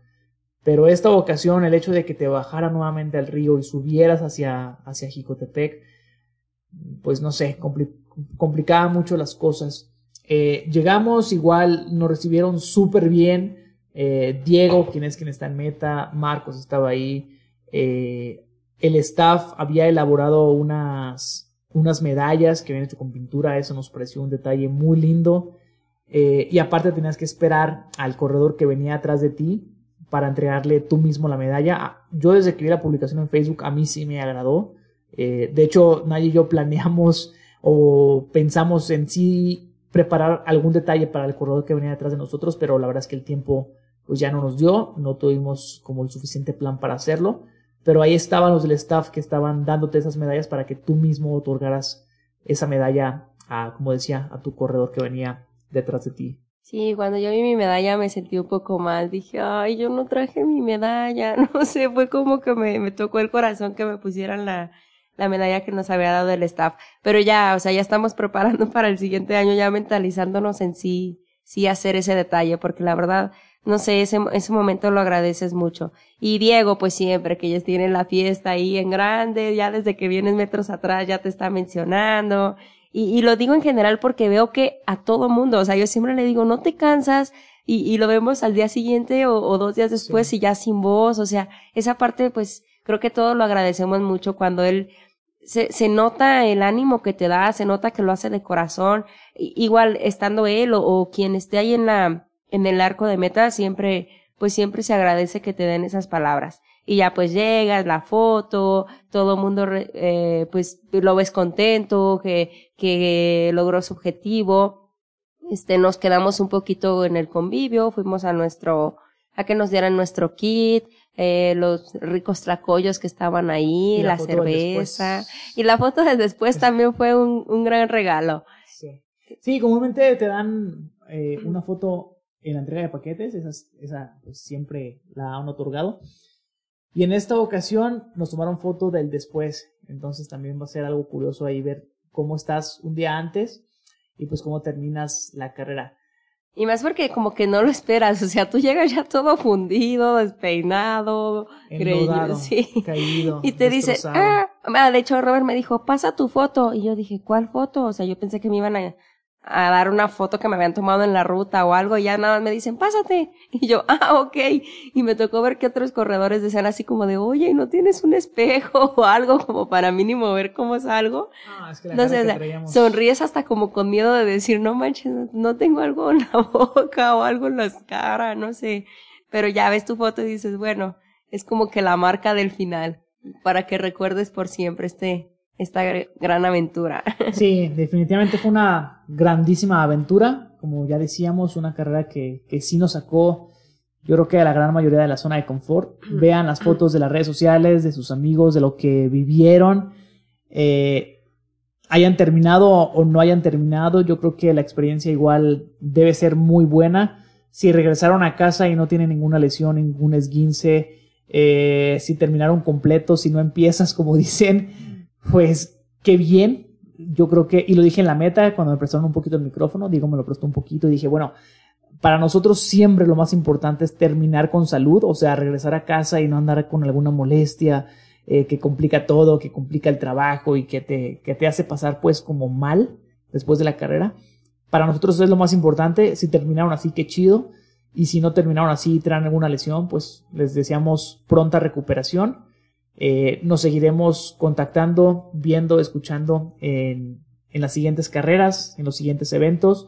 Pero esta ocasión, el hecho de que te bajara nuevamente al río y subieras hacia, hacia Jicotepec, pues no sé, complicaba mucho las cosas. Eh, llegamos, igual nos recibieron súper bien. Eh, Diego, quien es quien está en meta, Marcos estaba ahí, eh, el staff había elaborado unas, unas medallas que habían hecho con pintura, eso nos pareció un detalle muy lindo. Eh, y aparte tenías que esperar al corredor que venía atrás de ti para entregarle tú mismo la medalla. Ah, yo desde que vi la publicación en Facebook a mí sí me agradó. de hecho, nadie y yo planeamos o pensamos en sí preparar algún detalle para el corredor que venía detrás de nosotros, pero la verdad es que el tiempo pues ya no nos dio, no tuvimos como el suficiente plan para hacerlo, pero ahí estaban los del staff que estaban dándote esas medallas para que tú mismo otorgaras esa medalla a, como decía, a tu corredor que venía detrás de ti. Sí, cuando yo vi mi medalla me sentí un poco mal. Dije, ay, yo no traje mi medalla. No sé, fue como que me, me tocó el corazón que me pusieran la, la medalla que nos había dado el staff. Pero ya, o sea, ya estamos preparando para el siguiente año, ya mentalizándonos en sí, sí hacer ese detalle, porque la verdad, no sé, ese, ese momento lo agradeces mucho. Y Diego, pues siempre, que ellos tienen la fiesta ahí en grande, ya desde que vienes metros atrás ya te está mencionando. Y, y lo digo en general porque veo que a todo mundo, o sea, yo siempre le digo, no te cansas, y, y lo vemos al día siguiente o, o dos días después y ya sin voz, o sea, esa parte, pues, creo que todos lo agradecemos mucho cuando él se, se nota el ánimo que te da, se nota que lo hace de corazón, igual estando él o, o quien esté ahí en la, en el arco de meta siempre, pues siempre se agradece que te den esas palabras. Y ya pues llegas, la foto, todo el mundo eh, pues lo ves contento, que, que logró su objetivo. Este, nos quedamos un poquito en el convivio, fuimos a nuestro, a que nos dieran nuestro kit, eh, los ricos tracollos que estaban ahí, la, cerveza. Y la foto de después también fue un, un gran regalo. Sí. sí, comúnmente te dan eh, una foto en la entrega de paquetes, esa, esa pues, siempre la han otorgado. Y en esta ocasión nos tomaron foto del después, entonces también va a ser algo curioso ahí ver cómo estás un día antes y pues cómo terminas la carrera. Y más porque como que no lo esperas, o sea, tú llegas ya todo fundido, despeinado, Enlodado, sí. caído, Y te dice, ah, ah, de hecho Robert me dijo, pasa tu foto. Y yo dije, ¿cuál foto? O sea, yo pensé que me iban a, a dar una foto que me habían tomado en la ruta o algo y ya nada más me dicen, pásate. Y yo, ah, ok. Y me tocó ver que otros corredores decían así como de, oye, ¿no tienes un espejo o algo como para mínimo ver cómo es algo? Ah, es que la sé, que traíamos- sonríes hasta como con miedo de decir, no manches, no- tengo algo en la boca o algo en la cara, no sé. Pero ya ves tu foto y dices, bueno, es como que la marca del final, para que recuerdes por siempre este, esta gr- gran aventura. Sí, definitivamente fue una grandísima aventura. Como ya decíamos, una carrera que, que sí nos sacó, yo creo que a la gran mayoría de la zona de confort. Vean las fotos de las redes sociales, de sus amigos, de lo que vivieron. Eh, hayan terminado o no hayan terminado, yo creo que la experiencia igual debe ser muy buena. Si regresaron a casa y no tienen ninguna lesión, ningún esguince, eh, si terminaron completos, si no empiezas, como dicen, pues qué bien. Yo creo que, y lo dije en la meta cuando me prestaron un poquito el micrófono, digo, me lo prestó un poquito y dije, bueno, para nosotros siempre lo más importante es terminar con salud, o sea, regresar a casa y no andar con alguna molestia eh, que complica todo, que complica el trabajo y que te, que te hace pasar pues como mal después de la carrera. Para nosotros es lo más importante. Si terminaron así, qué chido. Y si no terminaron así y traen alguna lesión, pues les deseamos pronta recuperación. Eh, nos seguiremos contactando, viendo, escuchando en, en las siguientes carreras, en los siguientes eventos.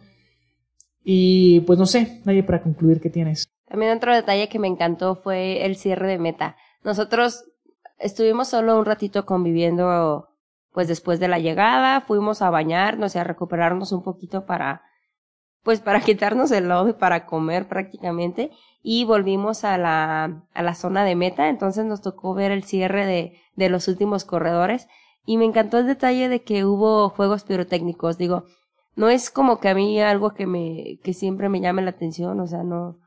Y pues no sé, nadie para concluir qué tienes. También otro detalle que me encantó fue el cierre de meta. Nosotros estuvimos solo un ratito conviviendo, pues después de la llegada, fuimos a bañarnos y a recuperarnos un poquito para, pues para quitarnos el lodo y para comer prácticamente. Y volvimos a la, a la zona de meta, entonces nos tocó ver el cierre de, de los últimos corredores. Y me encantó el detalle de que hubo juegos pirotécnicos. Digo, no es como que a mí algo que me, que siempre me llame la atención, o sea, no,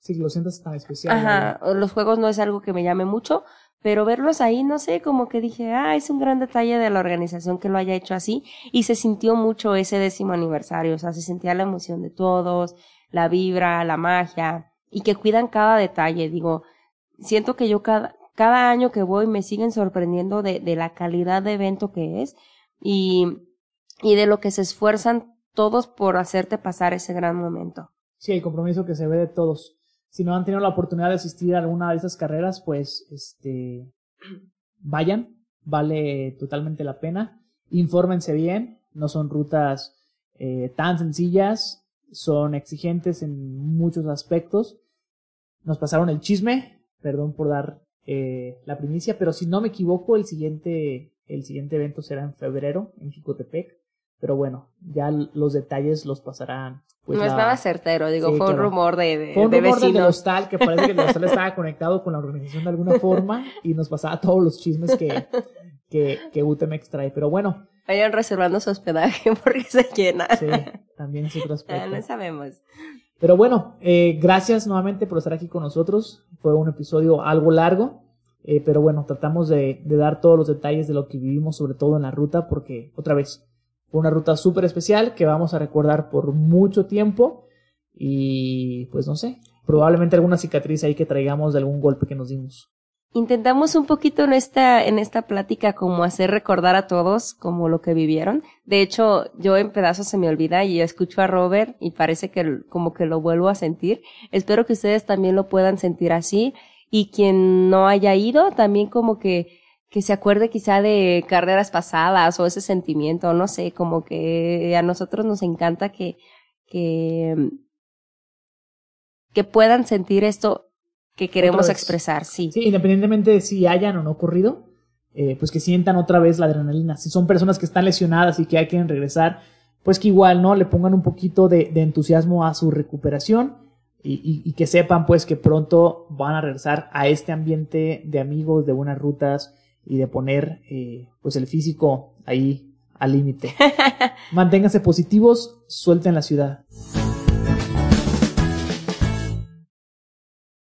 Si lo sientas tan especial. Ajá, los juegos no es algo que me llame mucho, pero verlos ahí, no sé, como que dije, ah, es un gran detalle de la organización que lo haya hecho así, y se sintió mucho ese décimo aniversario, o sea, se sentía la emoción de todos, la vibra, la magia, y que cuidan cada detalle, digo, siento que yo cada, cada año que voy me siguen sorprendiendo de, de la calidad de evento que es, y, y de lo que se esfuerzan todos por hacerte pasar ese gran momento. Sí, el compromiso que se ve de todos. Si no han tenido la oportunidad de asistir a alguna de esas carreras, pues este vayan, vale totalmente la pena. Infórmense bien, no son rutas eh, tan sencillas, son exigentes en muchos aspectos. Nos pasaron el chisme, perdón por dar eh, la primicia, pero si no me equivoco, el siguiente, el siguiente evento será en febrero en Jicotepec. Pero bueno, ya los detalles los pasarán. Pues, no es la- nada certero, digo, Sí, fue un rumor de, de, fue un de rumor del vecinos. hostal que parece que el hostal estaba conectado con la organización de alguna forma y nos pasaba todos los chismes que, que, que UTMX trae. Pero bueno, Vayan reservando su hospedaje porque se llena. sí, también es otro aspecto. no sabemos. Pero bueno, eh, gracias nuevamente por estar aquí con nosotros. Fue un episodio algo largo, eh, pero bueno, tratamos de, de dar todos los detalles de lo que vivimos, sobre todo en la ruta, porque otra vez, fue una ruta súper especial que vamos a recordar por mucho tiempo y pues no sé, probablemente alguna cicatriz ahí que traigamos de algún golpe que nos dimos. Intentamos un poquito en esta, en esta plática como hacer recordar a todos como lo que vivieron. De hecho, yo en pedazos se me olvida y escucho a Robert y parece que como que lo vuelvo a sentir. Espero que ustedes también lo puedan sentir así y quien no haya ido también como que que se acuerde quizá de carreras pasadas o ese sentimiento, no sé, como que a nosotros nos encanta que que que puedan sentir esto que queremos expresar, sí. Sí, independientemente de si hayan o no ocurrido, eh, pues que sientan otra vez la adrenalina. Si son personas que están lesionadas y que ya quieren regresar, pues que igual, ¿no? Le pongan un poquito de, de entusiasmo a su recuperación y, y- y que sepan, pues, que pronto van a regresar a este ambiente de amigos, de buenas rutas y de poner, eh, pues, el físico ahí al límite. Manténganse positivos, suelten la ciudad.